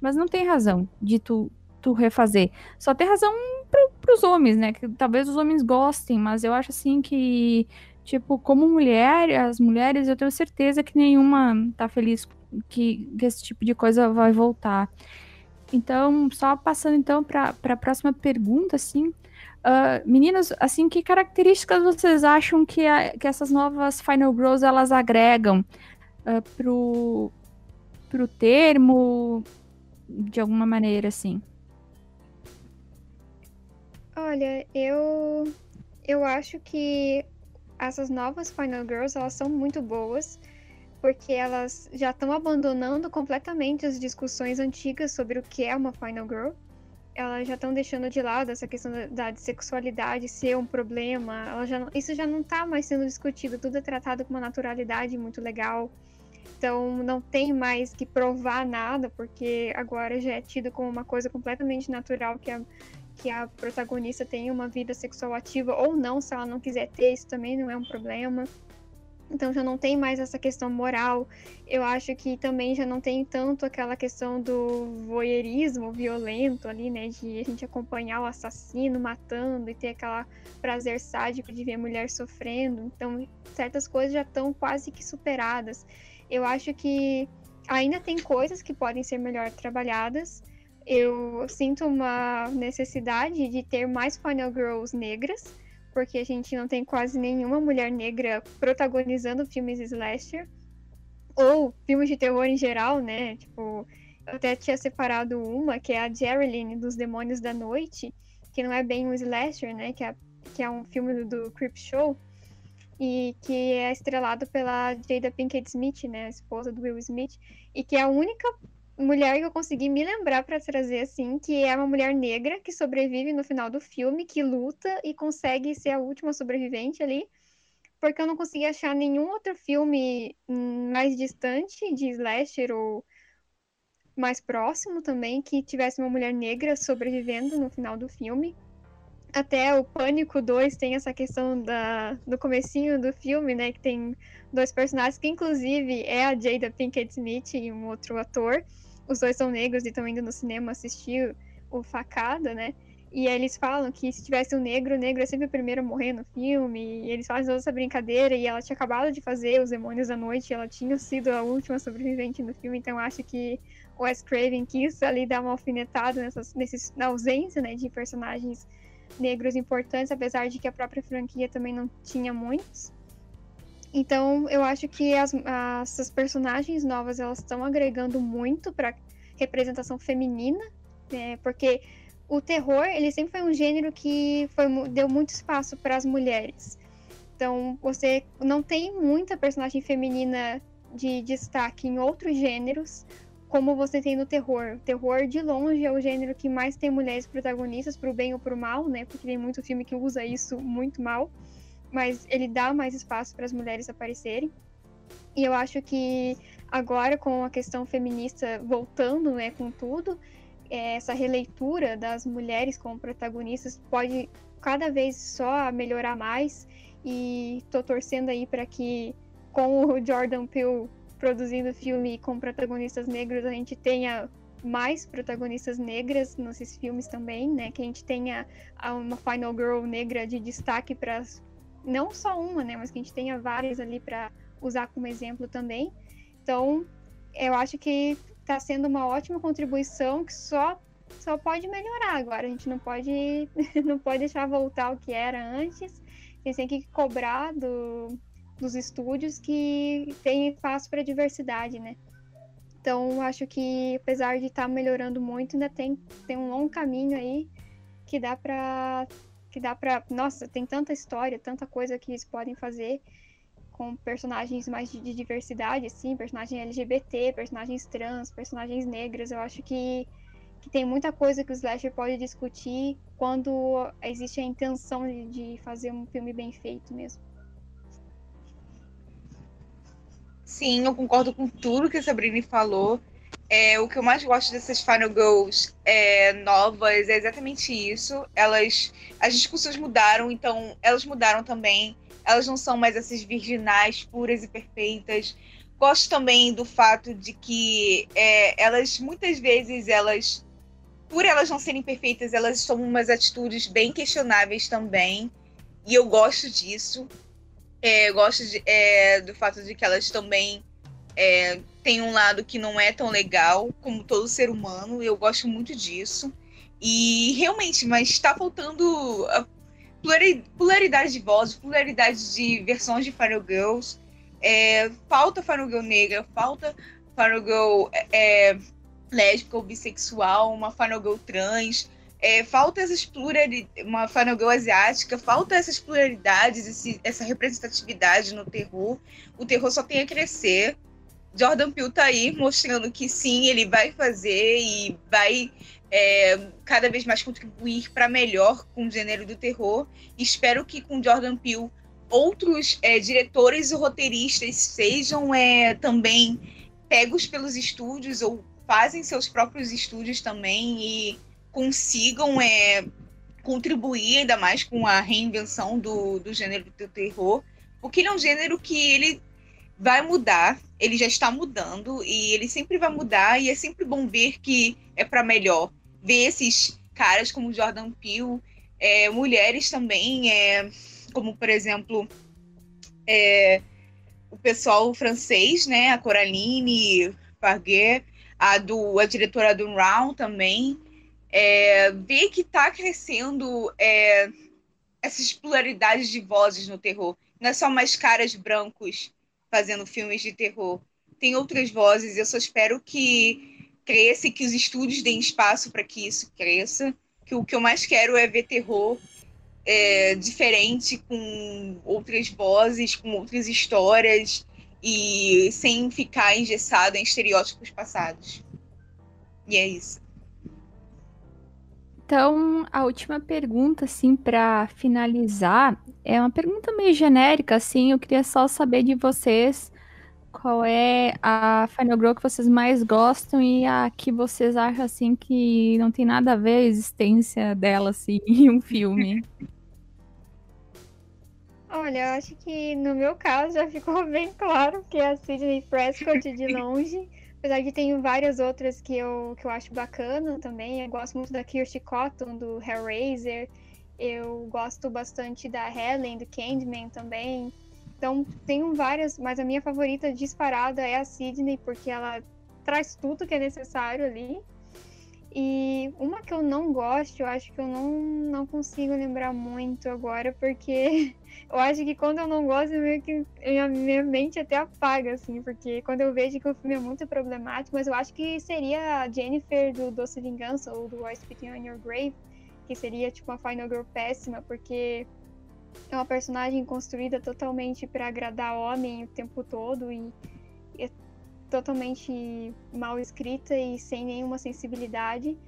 Mas não tem razão de tu tu refazer. Só tem razão pro, pros homens, né? Que talvez os homens gostem, mas eu acho assim que, tipo, como mulher, as mulheres, eu tenho certeza que nenhuma tá feliz que, que esse tipo de coisa vai voltar. Então, só passando então para a próxima pergunta, assim, uh, meninas, assim, que características vocês acham que, a, que essas novas Final Girls elas agregam uh, pro, pro termo, de alguma maneira, assim? Olha, eu eu acho que essas novas Final Girls, elas são muito boas, porque elas já estão abandonando completamente as discussões antigas sobre o que é uma Final Girl. Elas já estão deixando de lado essa questão da, da sexualidade ser um problema. Ela já não, isso já não está mais sendo discutido, tudo é tratado com uma naturalidade muito legal. Então não tem mais que provar nada, porque agora já é tido como uma coisa completamente natural que a, que a protagonista tenha uma vida sexual ativa ou não, se ela não quiser ter, isso também não é um problema. Então já não tem mais essa questão moral. Eu acho que também já não tem tanto aquela questão do voyeurismo violento ali, né? De a gente acompanhar o assassino matando e ter aquela prazer sádico de ver a mulher sofrendo. Então certas coisas já estão quase que superadas. Eu acho que ainda tem coisas que podem ser melhor trabalhadas eu sinto uma necessidade de ter mais Final Girls negras, porque a gente não tem quase nenhuma mulher negra protagonizando filmes slasher, ou filmes de terror em geral, né? Tipo, eu até tinha separado uma, que é a Geraldine dos Demônios da Noite, que não é bem um slasher, né? Que é, que é um filme do, do Creep Show, e que é estrelado pela Jada Pinkett Smith, né? A esposa do Will Smith, e que é a única mulher que eu consegui me lembrar para trazer assim, que é uma mulher negra que sobrevive no final do filme, que luta e consegue ser a última sobrevivente ali. Porque eu não consegui achar nenhum outro filme mais distante de slasher ou mais próximo também que tivesse uma mulher negra sobrevivendo no final do filme. Até o Pânico 2 tem essa questão da, do comecinho do filme, né? Que tem dois personagens, que inclusive é a Jada Pinkett Smith e um outro ator os dois são negros e estão indo no cinema assistir o Facada, né? E eles falam que se tivesse um negro, o negro é sempre o primeiro a morrer no filme. E eles fazem toda essa brincadeira. E ela tinha acabado de fazer Os Demônios da Noite. Ela tinha sido a última sobrevivente no filme. Então acho que o Wes Craven quis ali dar uma alfinetada nessas, nesses, na ausência né, de personagens negros importantes. Apesar de que a própria franquia também não tinha muitos. Então, eu acho que as, as, personagens novas elas estão agregando muito para representação feminina É, porque o terror, ele sempre foi um gênero que foi, deu muito espaço para as mulheres. Então, você não tem muita personagem feminina de destaque em outros gêneros, como você tem no terror. O terror, de longe, é o gênero que mais tem mulheres protagonistas, pro bem ou pro mal, né? Porque tem muito filme que usa isso muito mal. Mas ele dá mais espaço para as mulheres aparecerem. E eu acho que agora, com a questão feminista voltando, né, com tudo, é, essa releitura das mulheres como protagonistas pode cada vez só melhorar mais. E tô torcendo aí para que, com o Jordan Peele produzindo filme com protagonistas negros, a gente tenha mais protagonistas negras nesses filmes também, né? Que a gente tenha uma Final Girl negra de destaque para não só uma, né? Mas que a gente tenha várias ali para usar como exemplo também. Então, eu acho que está sendo uma ótima contribuição que só só pode melhorar agora. A gente não pode *laughs* não pode deixar voltar o que era antes. A gente tem que cobrar do, dos estúdios que tem espaço para diversidade, né? Então, acho que apesar de estar tá melhorando muito, ainda tem, tem um longo caminho aí que dá para que dá para, nossa, tem tanta história, tanta coisa que eles podem fazer com personagens mais de, de diversidade, assim, personagens LGBT, personagens trans, personagens negras. Eu acho que que tem muita coisa que o slasher pode discutir quando existe a intenção de, de fazer um filme bem feito mesmo. Sim, eu concordo com tudo que a Sabrina falou. É, o que eu mais gosto dessas Final Girls é, novas é exatamente isso. Elas, as discussões mudaram, então elas mudaram também. Elas não são mais essas virginais puras e perfeitas. Gosto também do fato de que é, elas muitas vezes elas, por elas não serem perfeitas, elas tomam umas atitudes bem questionáveis também. E eu gosto disso. É, gosto de, é, do fato de que elas também é, têm um lado que não é tão legal, como todo ser humano. Eu gosto muito disso. E realmente, mas está faltando a pluralidade de vozes, pluralidade de versões de Final Girls. É, falta Final Girl negra, falta Final Girl é, lésbica ou bissexual, uma Final Girl trans. É, falta essas pluralidades, uma Girl asiática, falta essas pluralidades, esse, essa representatividade no terror. O terror só tem a crescer. Jordan Peele tá aí mostrando que sim, ele vai fazer e vai é, cada vez mais contribuir para melhor com o gênero do terror. Espero que com Jordan Peele outros é, diretores e roteiristas sejam é, também pegos pelos estúdios ou fazem seus próprios estúdios também e consigam é, contribuir ainda mais com a reinvenção do, do gênero do terror, porque ele é um gênero que ele vai mudar, ele já está mudando e ele sempre vai mudar e é sempre bom ver que é para melhor. Ver esses caras como Jordan Peele, é, mulheres também, é, como por exemplo é, o pessoal francês, né, a Coraline Farguet, a do a diretora do Round também, é, ver que está crescendo é, essas pluralidades de vozes no terror. Não é só mais caras brancos fazendo filmes de terror. Tem outras vozes. Eu só espero que cresça e que os estúdios deem espaço para que isso cresça. Que o que eu mais quero é ver terror é, diferente, com outras vozes, com outras histórias e sem ficar engessado em estereótipos passados. E é isso. Então, a última pergunta, assim, para finalizar, é uma pergunta meio genérica, assim. Eu queria só saber de vocês qual é a Final Girl que vocês mais gostam e a que vocês acham, assim, que não tem nada a ver a existência dela, assim, *laughs* em um filme. Olha, eu acho que no meu caso já ficou *laughs* bem claro que é a Sidney Prescott de longe. Apesar de ter várias outras que eu, que eu acho bacana também. Eu gosto muito da Kirsty Cotton, do Hellraiser. Eu gosto bastante da Helen, do Candyman também. Então, tenho várias, mas a minha favorita disparada é a Sidney, porque ela traz tudo que é necessário ali. E uma que eu não gosto, eu acho que eu não, não consigo lembrar muito agora, porque eu acho que quando eu não gosto, meio que minha, minha mente até apaga, assim, porque quando eu vejo que o filme é muito problemático, mas eu acho que seria a Jennifer do Doce Vingança ou do I Spit on Your Grave, que seria tipo uma Final Girl péssima, porque é uma personagem construída totalmente para agradar homem o tempo todo e é totalmente mal escrita e sem nenhuma sensibilidade.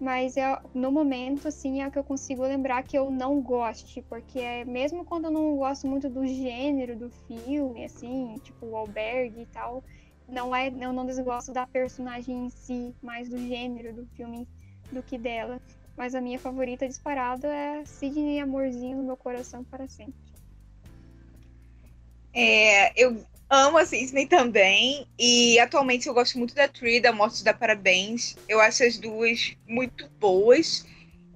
Mas é, no momento, assim, é que eu consigo lembrar que eu não goste, porque é, mesmo quando eu não gosto muito do gênero do filme, assim, tipo o albergue e tal, não é, eu não desgosto da personagem em si, mais do gênero do filme do que dela. Mas a minha favorita disparada é Sidney Amorzinho no meu coração para sempre. É, eu amo a Sidney também. E atualmente eu gosto muito da Tree, da Morte da Parabéns. Eu acho as duas muito boas.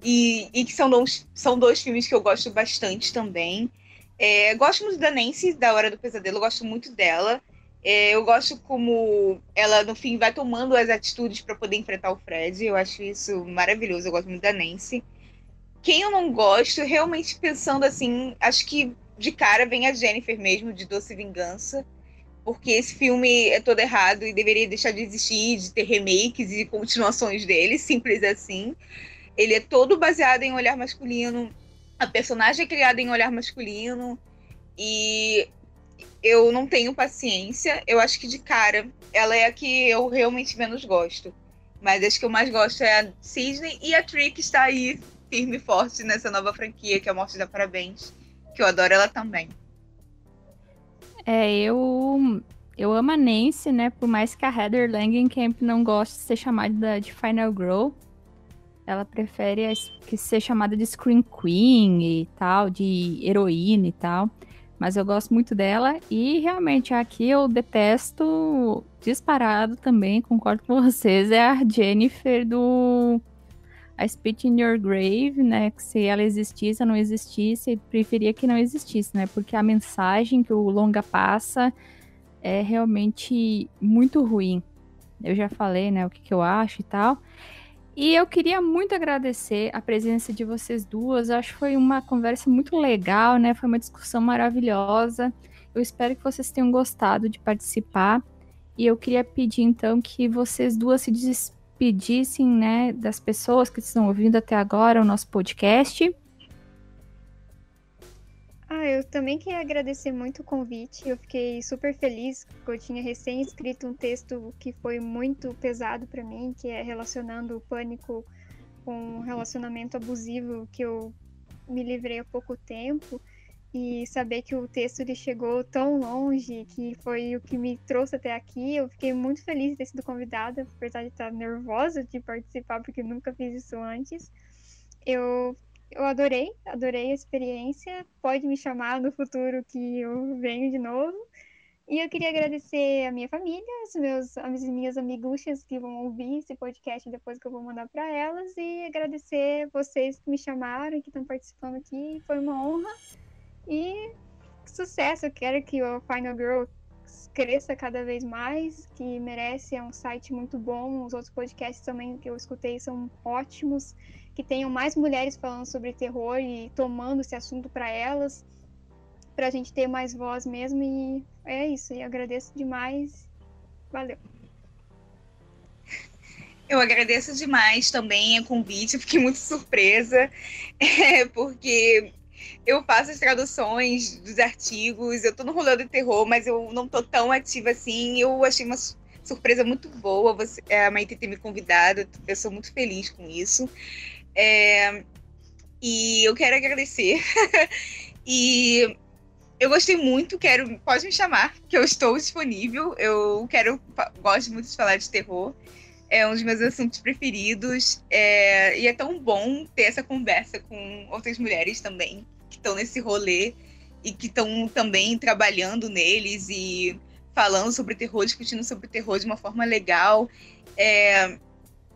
E, e que são dois, são dois filmes que eu gosto bastante também. É, gosto muito da Nancy, da Hora do Pesadelo, gosto muito dela. É, eu gosto como ela, no fim, vai tomando as atitudes para poder enfrentar o Fred. Eu acho isso maravilhoso. Eu gosto muito da Nancy. Quem eu não gosto, realmente pensando assim, acho que de cara vem a Jennifer mesmo, de Doce Vingança. Porque esse filme é todo errado e deveria deixar de existir, de ter remakes e continuações dele, simples assim. Ele é todo baseado em olhar masculino. A personagem é criada em olhar masculino. E eu não tenho paciência. Eu acho que de cara ela é a que eu realmente menos gosto. Mas acho que eu mais gosto é a Sidney e a Trick está aí firme e forte nessa nova franquia que é a Morte da Parabéns, que eu adoro ela também. É, eu eu amo a Nancy, né? Por mais que a Heather Langenkamp não goste de ser chamada de Final Girl, ela prefere que ser chamada de Scream Queen e tal, de heroína e tal mas eu gosto muito dela e realmente aqui eu detesto disparado também, concordo com *laughs* vocês, é a Jennifer do A Spit in Your Grave, né, que se ela existisse ou não existisse, preferia que não existisse, né, porque a mensagem que o longa passa é realmente muito ruim. Eu já falei, né, o que, que eu acho e tal. E eu queria muito agradecer a presença de vocês duas. Eu acho que foi uma conversa muito legal, né? Foi uma discussão maravilhosa. Eu espero que vocês tenham gostado de participar. E eu queria pedir então que vocês duas se despedissem, né, das pessoas que estão ouvindo até agora o nosso podcast ah, eu também queria agradecer muito o convite. Eu fiquei super feliz porque eu tinha recém escrito um texto que foi muito pesado para mim, que é relacionando o pânico com um relacionamento abusivo que eu me livrei há pouco tempo e saber que o texto ele chegou tão longe, que foi o que me trouxe até aqui. Eu fiquei muito feliz de ter sido convidada, apesar de estar nervosa de participar porque nunca fiz isso antes. Eu eu adorei, adorei a experiência. Pode me chamar no futuro que eu venho de novo. E eu queria agradecer a minha família, os meus, as minhas amiguchas que vão ouvir esse podcast depois que eu vou mandar para elas. E agradecer vocês que me chamaram e que estão participando aqui. Foi uma honra. E sucesso. Eu quero que o Final Girl cresça cada vez mais, que merece. É um site muito bom. Os outros podcasts também que eu escutei são ótimos que tenham mais mulheres falando sobre terror e tomando esse assunto para elas, para a gente ter mais voz mesmo. E é isso. E agradeço demais. Valeu. Eu agradeço demais também o convite, fiquei muito surpresa, *laughs* é, porque eu faço as traduções dos artigos, eu tô no rolê de terror, mas eu não tô tão ativa assim. Eu achei uma surpresa muito boa você, a Maite ter me convidado, eu sou muito feliz com isso. É, e eu quero agradecer. *laughs* e eu gostei muito, quero, pode me chamar, que eu estou disponível. Eu quero, gosto muito de falar de terror. É um dos meus assuntos preferidos. É, e é tão bom ter essa conversa com outras mulheres também, que estão nesse rolê e que estão também trabalhando neles e falando sobre terror, discutindo sobre terror de uma forma legal. É,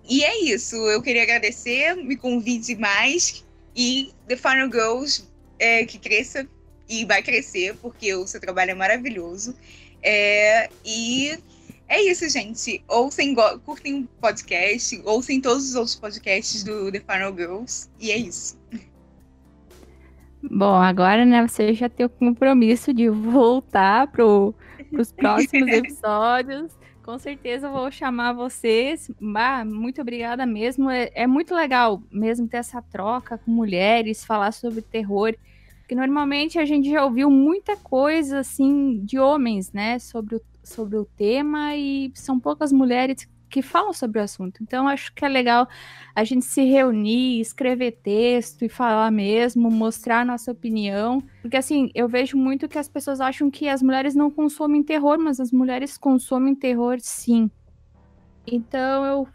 e é isso. Eu queria agradecer, me convide mais e The Final Girls é, que cresça e vai crescer, porque o seu trabalho é maravilhoso. É, e É isso, gente. Ouçem, curtem o podcast, ouçem todos os outros podcasts do The Final Girls. E é isso. Bom, agora, né, você já tem o compromisso de voltar para os próximos *laughs* episódios. Com certeza vou chamar vocês. Bah, muito obrigada mesmo. É, é, muito legal mesmo ter essa troca com mulheres, falar sobre terror. Porque normalmente a gente já ouviu muita coisa assim de homens, né, sobre o, sobre o tema, e são poucas mulheres que falam sobre o assunto. Então, acho que é legal a gente se reunir, escrever texto e falar mesmo, mostrar nossa opinião. Porque, assim, eu vejo muito que as pessoas acham que as mulheres não consomem terror, mas as mulheres consomem terror sim. Então, eu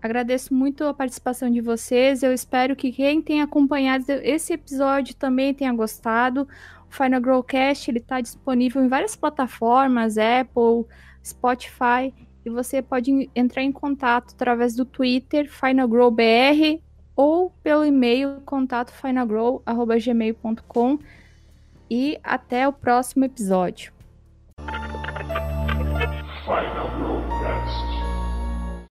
agradeço muito a participação de vocês. Eu espero que quem tenha acompanhado esse episódio também tenha gostado. O Final Growcast está disponível em várias plataformas, Apple, Spotify. E você pode entrar em contato através do Twitter, FinalGrowBR, ou pelo e-mail contato finalgrow.gmail.com. E até o próximo episódio. Fight.